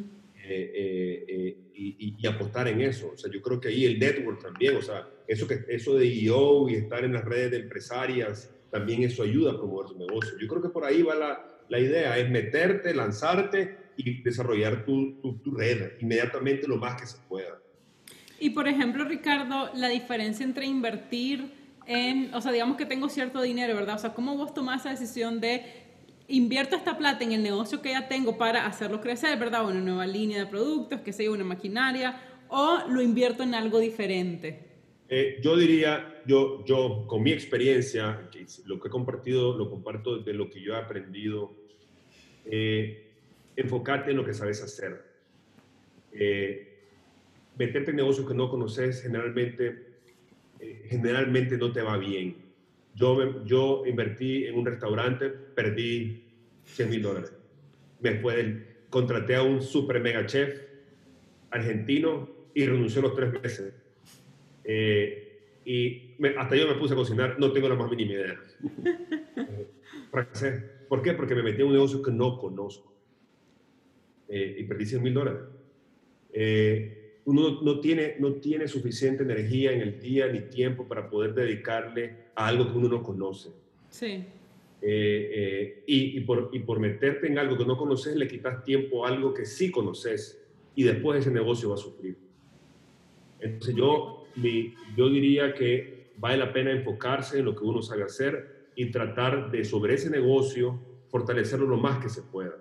eh, y, y, apostar en eso. O sea, yo creo que ahí el network también, o sea, eso, que, eso de IO y estar en las redes de empresarias, también eso ayuda a promover tu negocio. Yo creo que por ahí va la, la idea, es meterte, lanzarte y desarrollar tu, tu, tu red inmediatamente lo más que se pueda. Y por ejemplo, Ricardo, la diferencia entre invertir en, o sea, digamos que tengo cierto dinero, ¿verdad? O sea, ¿cómo vos tomás esa decisión de invierto esta plata en el negocio que ya tengo para hacerlo crecer, ¿verdad? Una nueva línea de productos, que sea una maquinaria, o lo invierto en algo diferente. Eh, yo diría, yo, yo con mi experiencia, lo que he compartido, lo comparto de lo que yo he aprendido, eh, enfocarte en lo que sabes hacer. Eh, meterte en negocios que no conoces generalmente, eh, generalmente no te va bien. Yo, yo invertí en un restaurante, perdí 100 mil dólares. Después contraté a un super mega chef argentino y renunció los tres meses. Eh, y hasta yo me puse a cocinar, no tengo la más mínima idea. eh, ¿Por qué? Porque me metí en un negocio que no conozco. Eh, y perdí 100 mil dólares. Eh, uno no tiene, no tiene suficiente energía en el día ni tiempo para poder dedicarle a algo que uno no conoce. Sí. Eh, eh, y, por, y por meterte en algo que no conoces, le quitas tiempo a algo que sí conoces y después ese negocio va a sufrir. Entonces yo, yo diría que vale la pena enfocarse en lo que uno sabe hacer y tratar de sobre ese negocio fortalecerlo lo más que se pueda.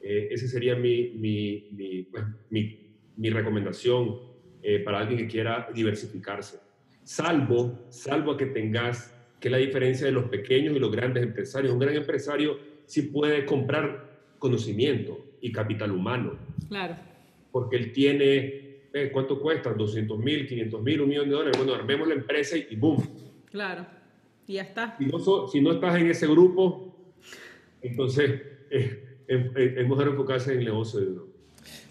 Eh, ese sería mi, mi, mi, pues, mi mi recomendación eh, para alguien que quiera diversificarse. Salvo, salvo a que tengas, que la diferencia de los pequeños y los grandes empresarios. Un gran empresario sí puede comprar conocimiento y capital humano. Claro. Porque él tiene, eh, ¿cuánto cuesta? 200 mil, 500 mil, un millón de dólares. Bueno, armemos la empresa y, boom. Claro. Y ya está. Si no, si no estás en ese grupo, entonces eh, es mejor enfocarse en el negocio de uno.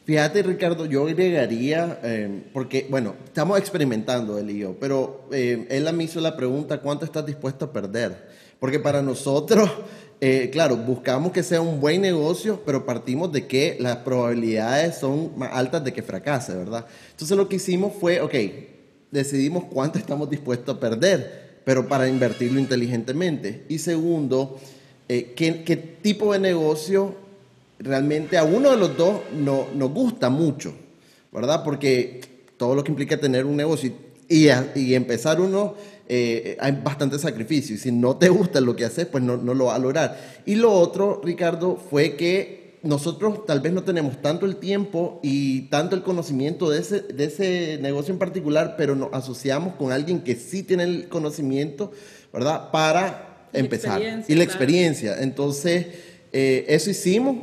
Fíjate, Ricardo, yo agregaría, eh, porque, bueno, estamos experimentando él y yo, pero eh, él a mí hizo la pregunta, ¿cuánto estás dispuesto a perder? Porque para nosotros, eh, claro, buscamos que sea un buen negocio, pero partimos de que las probabilidades son más altas de que fracase, ¿verdad? Entonces lo que hicimos fue, ok, decidimos cuánto estamos dispuestos a perder, pero para invertirlo inteligentemente. Y segundo, ¿qué, ¿qué tipo de negocio realmente a uno de los dos no, nos gusta mucho, ¿verdad? Porque todo lo que implica tener un negocio y, y empezar uno, eh, hay bastante sacrificio. Y si no te gusta lo que haces, pues no, no lo va a lograr. Y lo otro, Ricardo, fue que nosotros tal vez no tenemos tanto el tiempo y tanto el conocimiento de ese, de ese negocio en particular, pero nos asociamos con alguien que sí tiene el conocimiento, ¿verdad? Para empezar. Y la experiencia. Entonces, eh, eso hicimos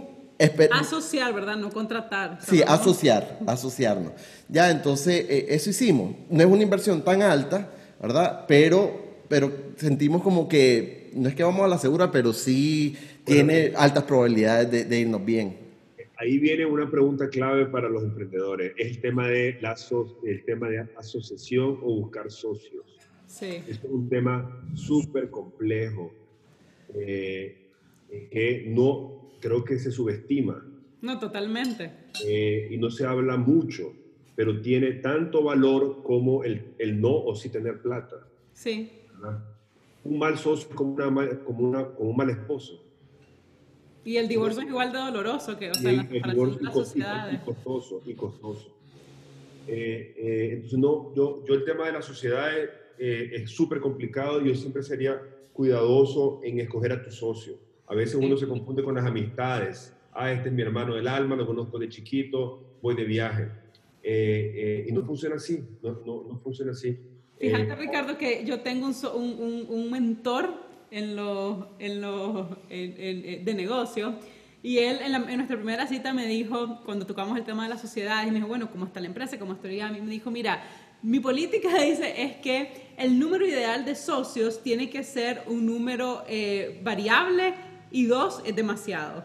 asociar, ¿verdad? No contratar. Sí, asociar, asociarnos. Ya, entonces, eh, eso hicimos. No es una inversión tan alta, ¿verdad? Pero, pero sentimos como que, no es que vamos a la segura, pero sí tiene altas probabilidades de, irnos bien. Ahí viene una pregunta clave para los emprendedores. Es el tema de, la, el tema de asociación o buscar socios. Sí. Es un tema súper complejo eh, que no creo que se subestima. No, totalmente. Eh, y no se habla mucho, pero tiene tanto valor como el, el no o sí tener plata. Sí. Un mal socio como, una, como, una, como un mal esposo. Y el divorcio es igual de doloroso que, o sea, el, el divorcio las sociedades. Y costoso, y costoso. Eh, eh, entonces, no, yo, yo el tema de las sociedades eh, es súper complicado. Yo siempre sería cuidadoso en escoger a tu socio. A veces uno se confunde con las amistades. Ah, este es mi hermano del alma, lo conozco de chiquito, voy de viaje. Y no funciona así, no, no, no funciona así. Fíjate, Ricardo, que yo tengo un, un, un mentor en lo, en lo, de negocio. Y él en, nuestra primera cita me dijo, cuando tocamos el tema de la sociedad, y me dijo, bueno, ¿cómo está la empresa? ¿Cómo estoy a mí? Me dijo, mira, mi política dice es que el número ideal de socios tiene que ser un número eh, variable y dos es demasiado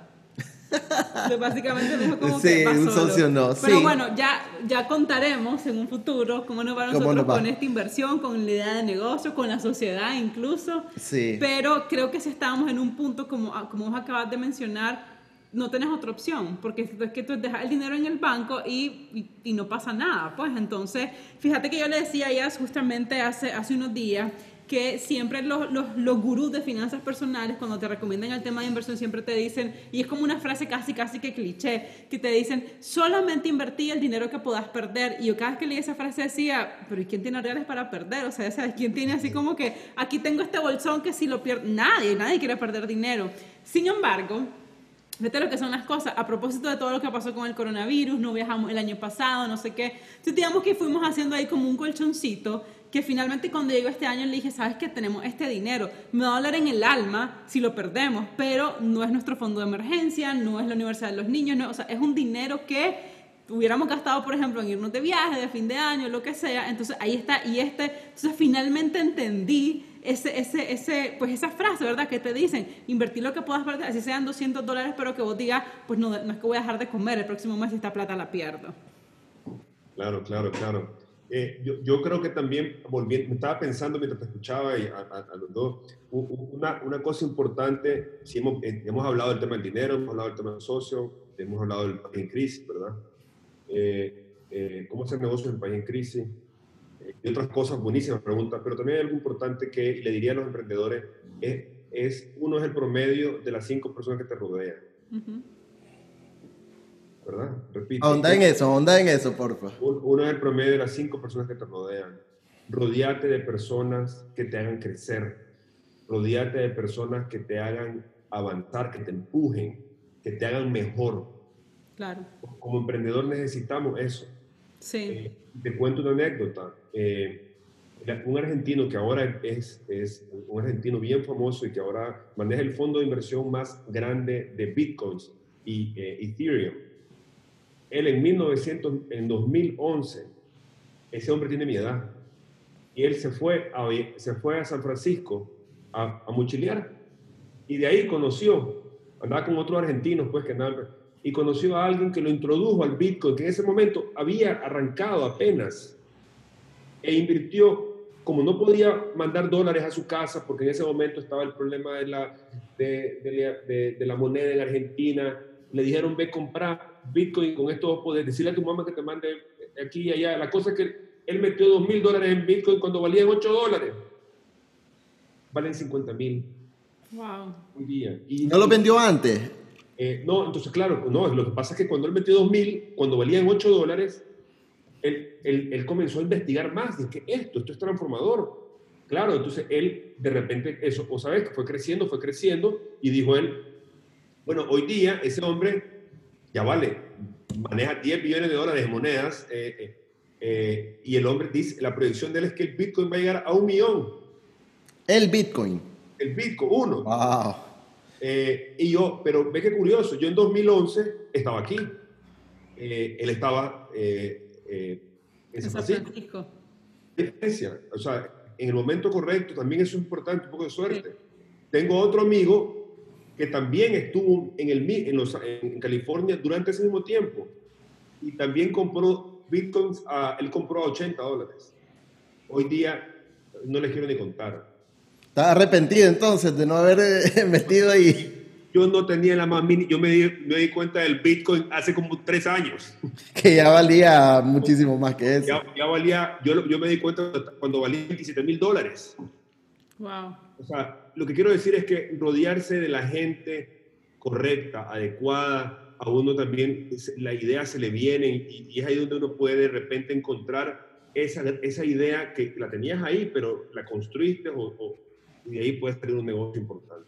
básicamente dijo como sí, un socio no. Pero bueno, ya, ya contaremos en un futuro cómo nos va nosotros con esta inversión, con la idea de negocio, con la sociedad incluso. Sí. Pero creo que si estamos en un punto, como, como vos acabas de mencionar, no tenés otra opción, porque es que tú dejas el dinero en el banco y, y, no pasa nada. Pues entonces, fíjate que yo le decía a ellas justamente hace, hace unos días que siempre los, los, los, gurús de finanzas personales, cuando te recomiendan el tema de inversión, siempre te dicen, y es como una frase casi, casi que cliché, que te dicen, solamente invertí el dinero que puedas perder. Y yo cada vez que leí esa frase decía, pero ¿y quién tiene reales para perder? O sea, ¿sabes? ¿quién tiene así como que, aquí tengo este bolsón que si lo pierde, nadie, nadie quiere perder dinero. Sin embargo, Fíjate lo que son las cosas. A propósito de todo lo que pasó con el coronavirus, no viajamos el año pasado, no sé qué. Entonces, digamos que fuimos haciendo ahí como un colchoncito que finalmente cuando llegó este año le dije, sabes que tenemos este dinero, me va a doler en el alma si lo perdemos, pero no es nuestro fondo de emergencia, no es la universidad de los niños, no, o sea, es un dinero que hubiéramos gastado, por ejemplo, en irnos de viaje, de fin de año, lo que sea, entonces ahí está, y este, entonces finalmente entendí ese, ese, ese, pues esa frase, ¿verdad? Que te dicen, invertir lo que puedas perder, así sean 200 dólares, pero que vos digas, pues no, no es que voy a dejar de comer el próximo mes esta plata la pierdo. Claro, claro, claro. Eh, yo, yo, creo que también, volviendo, me estaba pensando mientras te escuchaba y a, los dos, una, una, cosa importante, si hemos, eh, hemos hablado del tema del dinero, hemos hablado del tema del socio, hemos hablado del país en crisis, ¿verdad? Eh, ¿Cómo hacer negocios en el país en crisis? Y otras cosas buenísimas preguntas, pero también hay algo importante que le diría a los emprendedores, es, es uno es el promedio de las cinco personas que te rodean. ¿verdad? Repito. Onda en eso, onda en eso, porfa. Uno es el promedio de las cinco personas que te rodean. Rodeate de personas que te hagan crecer. Rodeate de personas que te hagan avanzar, que te empujen, que te hagan mejor. Claro. Como emprendedor necesitamos eso. Sí. Eh, te cuento una anécdota. Eh, un argentino que ahora es, es un argentino bien famoso y que ahora maneja el fondo de inversión más grande de bitcoins y eh, Ethereum. Él en 1900, en 2011, ese hombre tiene mi edad, y él se fue a, se fue a San Francisco a, a mochilear, y de ahí conoció, andaba con otros argentinos, pues, que andaban, y conoció a alguien que lo introdujo al Bitcoin, que en ese momento había arrancado apenas, e invirtió, como no podía mandar dólares a su casa, porque en ese momento estaba el problema de la, de, de, de la moneda en Argentina, le dijeron, ve comprar Bitcoin con esto poder decirle a tu mamá que te mande aquí y allá. La cosa es que él metió dos mil dólares en Bitcoin cuando valían 8 dólares. Valen 50 mil. Wow. Un día. Y, ¿No lo vendió antes? Eh, no, entonces claro, no, lo que pasa es que cuando él metió dos mil, cuando valían 8 dólares, él, él, él, comenzó a investigar más. de que esto, esto es transformador. Claro, entonces él de repente, eso, o sabes, fue creciendo, fue creciendo, y dijo él, bueno, hoy día ese hombre ya vale, maneja 10 billones de dólares de monedas eh, eh, y el hombre dice, la proyección de él es que el Bitcoin va a llegar a un millón. El Bitcoin. El Bitcoin, uno. Wow. Eh, y yo, pero ve qué curioso, yo en 2011 estaba aquí. Eh, él estaba eh, en San Francisco. O sea, en el momento correcto, también eso es importante, un poco de suerte. Tengo otro amigo que también estuvo en, el, en, los, en California durante ese mismo tiempo y también compró bitcoins, a, él compró a 80 dólares. Hoy día no les quiero ni contar. ¿Estás arrepentido entonces de no haber eh, metido ahí? Yo no tenía la más mínima, yo me di, me di cuenta del Bitcoin hace como tres años. Que ya valía muchísimo más que eso. Ya, valía, yo, yo me di cuenta cuando valía 27 mil dólares. Wow. O sea, lo que quiero decir es que rodearse de la gente correcta, adecuada, a uno también la idea se le viene y, y es ahí donde uno puede de repente encontrar esa, esa idea que la tenías ahí, pero la construiste o y de ahí puedes tener un negocio importante.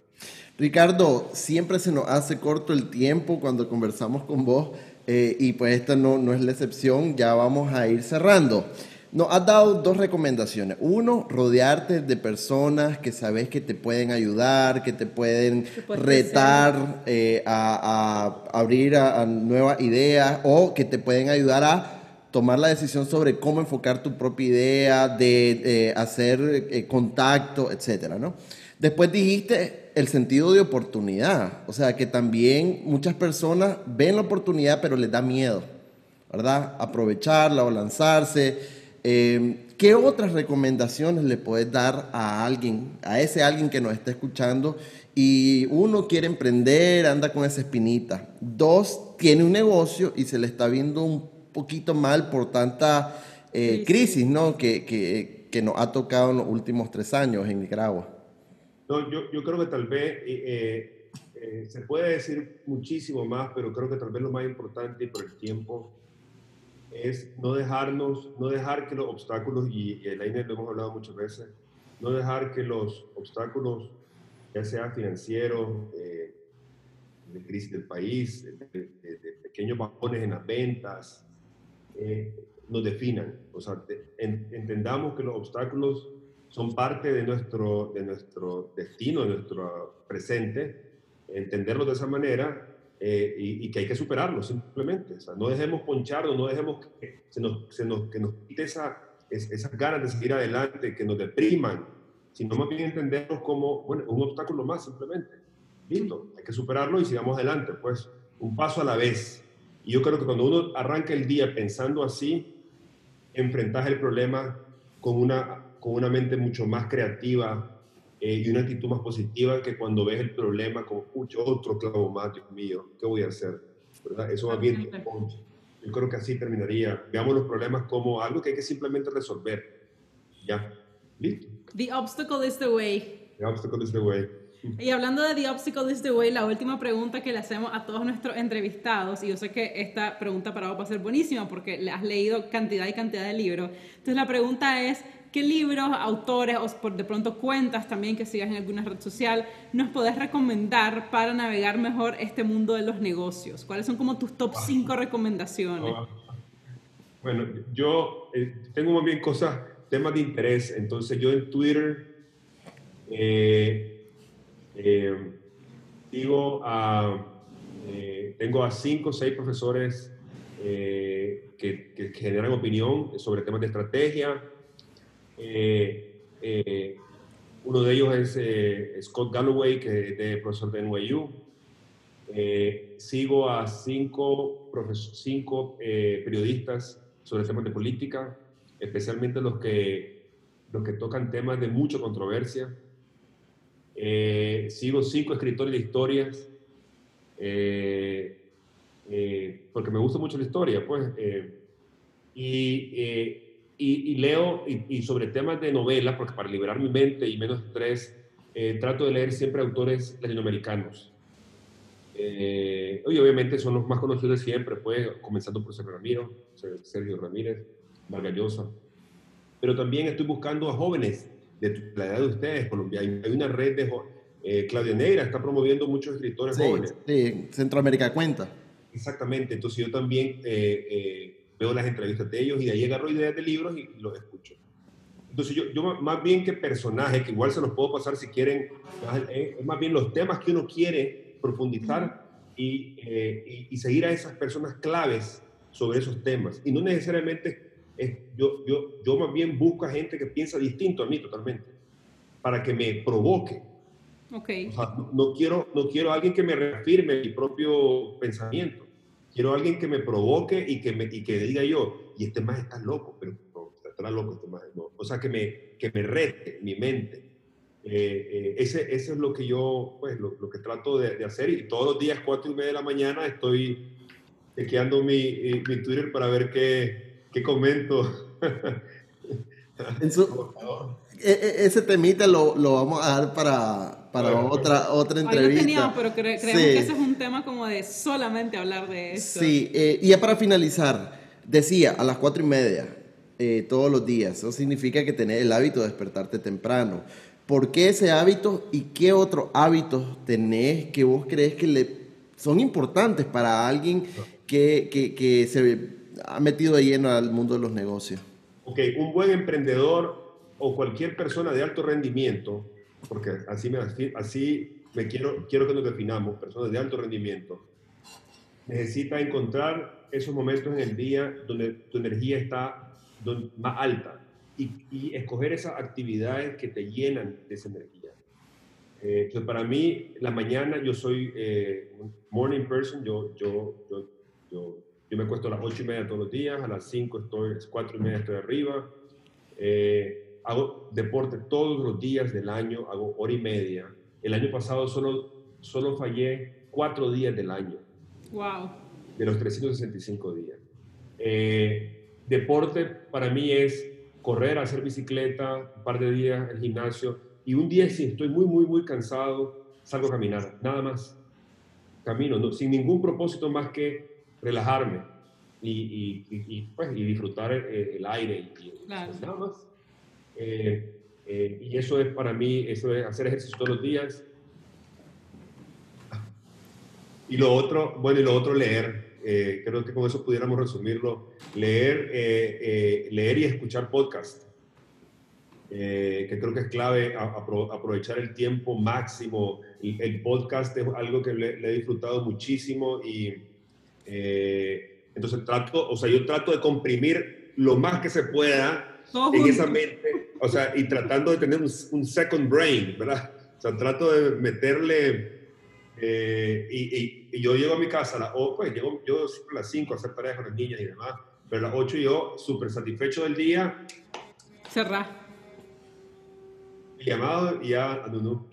Ricardo, siempre se nos hace corto el tiempo cuando conversamos con vos eh, y pues esta no, no es la excepción, ya vamos a ir cerrando. Nos has dado dos recomendaciones. Uno, rodearte de personas que sabes que te pueden ayudar, que te pueden retar eh, a, a, abrir a, nuevas ideas o que te pueden ayudar a tomar la decisión sobre cómo enfocar tu propia idea, de hacer eh, contacto, etcétera, ¿no? Después dijiste el sentido de oportunidad, o sea que también muchas personas ven la oportunidad pero les da miedo, ¿verdad? Aprovecharla o lanzarse. Em, ¿Qué otras recomendaciones le puedes dar a alguien, a ese alguien que nos está escuchando y uno quiere emprender, anda con esa espinita? Dos, tiene un negocio y se le está viendo un poquito mal por tanta eh, crisis ¿no? Que, que, que, nos ha tocado en los últimos tres años en Nicaragua. No, yo, yo creo que tal vez eh, eh, se puede decir muchísimo más, pero creo que tal vez lo más importante por el tiempo es no dejarnos, no dejar que los obstáculos, y, el AINE lo hemos hablado muchas veces, no dejar que los obstáculos, ya sea financieros, de crisis del país, de, de pequeños bajones en las ventas, eh, nos definan. O sea, entendamos que los obstáculos son parte de nuestro, de nuestro destino, de nuestro presente, entenderlos de esa manera eh, y, que hay que superarlos simplemente. O sea, no dejemos poncharnos, no dejemos que, se nos, se nos, que nos quite esa, esas ganas de seguir adelante, que nos depriman, sino más bien entenderlos como bueno, un obstáculo más simplemente. Listo, hay que superarlo y sigamos adelante, pues un paso a la vez. Y yo creo que cuando uno arranca el día pensando así, enfrentas el problema con una, con una mente mucho más creativa eh, y una actitud más positiva que cuando ves el problema como, otro clavo más, Dios mío, ¿qué voy a hacer? ¿verdad? Eso va bien. Yo creo que así terminaría. Veamos los problemas como algo que hay que simplemente resolver. Ya, listo. The obstacle is the way. The obstacle is the way. Y hablando de The Obstacle is the Way, la última pregunta que le hacemos a todos nuestros entrevistados, y yo sé que esta pregunta para vos va a ser buenísima porque le has leído cantidad y cantidad de libros. Entonces la pregunta es, ¿qué libros, autores o por de pronto cuentas también que sigas en alguna red social nos podés recomendar para navegar mejor este mundo de los negocios? ¿Cuáles son como tus top 5 recomendaciones? Ah, bueno, yo eh, tengo más bien cosas, temas de interés, entonces yo en Twitter... Eh, eh, digo eh, tengo a cinco o seis profesores eh, que, que, generan opinión sobre temas de estrategia. uno de ellos es Scott Galloway, que es de profesor de NYU. sigo a cinco, cinco periodistas sobre temas de política, especialmente los que, los que tocan temas de mucha controversia. Eh, sigo cinco escritores de historias, eh, eh, porque me gusta mucho la historia, pues. Y, y, leo, y, sobre temas de novelas, porque para liberar mi mente y menos estrés, trato de leer siempre autores latinoamericanos. y obviamente son los más conocidos siempre, pues, comenzando por Sergio Ramiro, Sergio Ramírez, Margallosa. Pero también estoy buscando a jóvenes de la edad de ustedes, Colombia. Hay, una red de... Eh, Claudia Neira está promoviendo muchos escritores jóvenes. Sí, Centroamérica cuenta. Exactamente, entonces yo también eh, eh, veo las entrevistas de ellos y de ahí agarro ideas de libros y los escucho. Entonces yo, yo más bien que personaje, que igual se los puedo pasar si quieren, es más bien los temas que uno quiere profundizar y, eh, y, seguir a esas personas claves sobre esos temas. Y no necesariamente, es, yo, yo, yo más bien busco a gente que piensa distinto a mí totalmente, para que me provoque. Okay. O sea, no, quiero, no quiero alguien que me reafirme mi propio pensamiento. Quiero alguien que me provoque y que, me, y que diga yo, y este más está loco, pero no, está loco este más. No. O sea, que me, que me rete mi mente. Eh, eh, ese, ese, es lo que yo, pues, lo, lo que trato de, de, hacer y todos los días, cuatro y media de la mañana, estoy chequeando mi, eh, mi Twitter para ver qué, qué comento. En su, e, e, ese temita lo, lo, vamos a dar para, para otra, otra entrevista. Ahí lo pero cre creemos sí. que ese es un tema como de solamente hablar de eso. Sí, eh, y ya para finalizar, decía a las cuatro y media eh, todos los días, eso significa que tenés el hábito de despertarte temprano. ¿Por qué ese hábito y qué otros hábitos tenés que vos crees que le son importantes para alguien que, que, que se ha metido de lleno al mundo de los negocios? Ok, un buen emprendedor o cualquier persona de alto rendimiento, porque así me, así me quiero, quiero que nos definamos, personas de alto rendimiento, necesita encontrar esos momentos en el día donde tu energía está más alta y, y, escoger esas actividades que te llenan de esa energía. Eh, para mí, la mañana yo soy eh, morning person, yo, yo, yo, yo, yo me acuesto a las ocho y media todos los días, a las 5 estoy, a las 4 y media estoy arriba. Eh, hago deporte todos los días del año, hago hora y media. El año pasado solo, solo fallé cuatro días del año. Wow. De los 365 días. Eh, deporte para mí es correr, hacer bicicleta, un par de días el gimnasio y un día si estoy muy, muy, muy cansado, salgo a caminar, nada más. Camino, no, sin ningún propósito más que relajarme y, y, y, pues, y disfrutar el, el aire y, claro. nada más. Eh, eh, y eso es para mí, eso es hacer ejercicio todos los días. Y lo otro, bueno, y lo otro leer. Eh, creo que con eso pudiéramos resumirlo. Leer, eh, eh, leer y escuchar podcast. que creo que es clave a, a aprovechar el tiempo máximo. El, el podcast es algo que le, le, he disfrutado muchísimo y entonces trato, o sea, yo trato de comprimir lo más que se pueda en esa mente, o sea, y tratando de tener un, un second brain, ¿verdad? O sea, trato de meterle eh, y, y, y, yo llego a mi casa a las 8, pues llego yo siempre a las 5 a hacer tareas con las niñas y demás, pero a las 8 yo súper satisfecho del día. Cerrar. Llamado y ya a Nunu.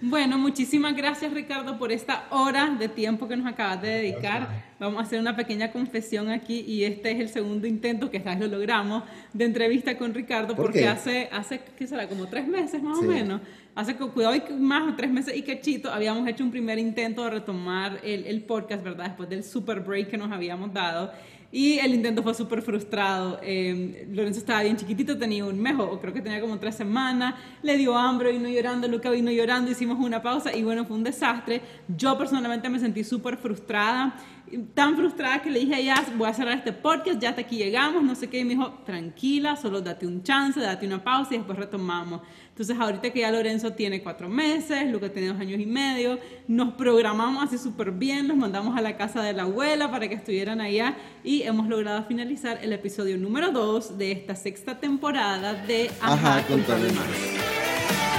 Bueno, muchísimas gracias Ricardo por esta hora de tiempo que nos acabas de dedicar. Vamos a hacer una pequeña confesión aquí y este es el segundo intento que esta vez lo logramos de entrevista con Ricardo ¿Por porque qué? hace, hace, ¿qué será? Como tres meses más Sí. o menos. Hace cu- cuidado y más, tres meses y cachito, habíamos hecho un primer intento de retomar el, el podcast, ¿verdad? Después del super break que nos habíamos dado. Y el intento fue súper frustrado. Eh, Lorenzo estaba bien chiquitito, tenía un mes, o creo que tenía como tres semanas. Le dio hambre, vino llorando, Luca vino llorando, hicimos una pausa y bueno, fue un desastre. Yo personalmente me sentí súper frustrada. Tan frustrada que le dije a ella, voy a cerrar este podcast, ya hasta aquí llegamos, no sé qué. Y me dijo, tranquila, solo date un chance, date una pausa y después retomamos. Entonces, ahorita que ya Lorenzo tiene cuatro meses, Luca tiene dos años y medio, nos programamos así súper bien, los mandamos a la casa de la abuela para que estuvieran allá y hemos logrado finalizar el episodio número dos de esta sexta temporada de Ajá, Ajá, más. más.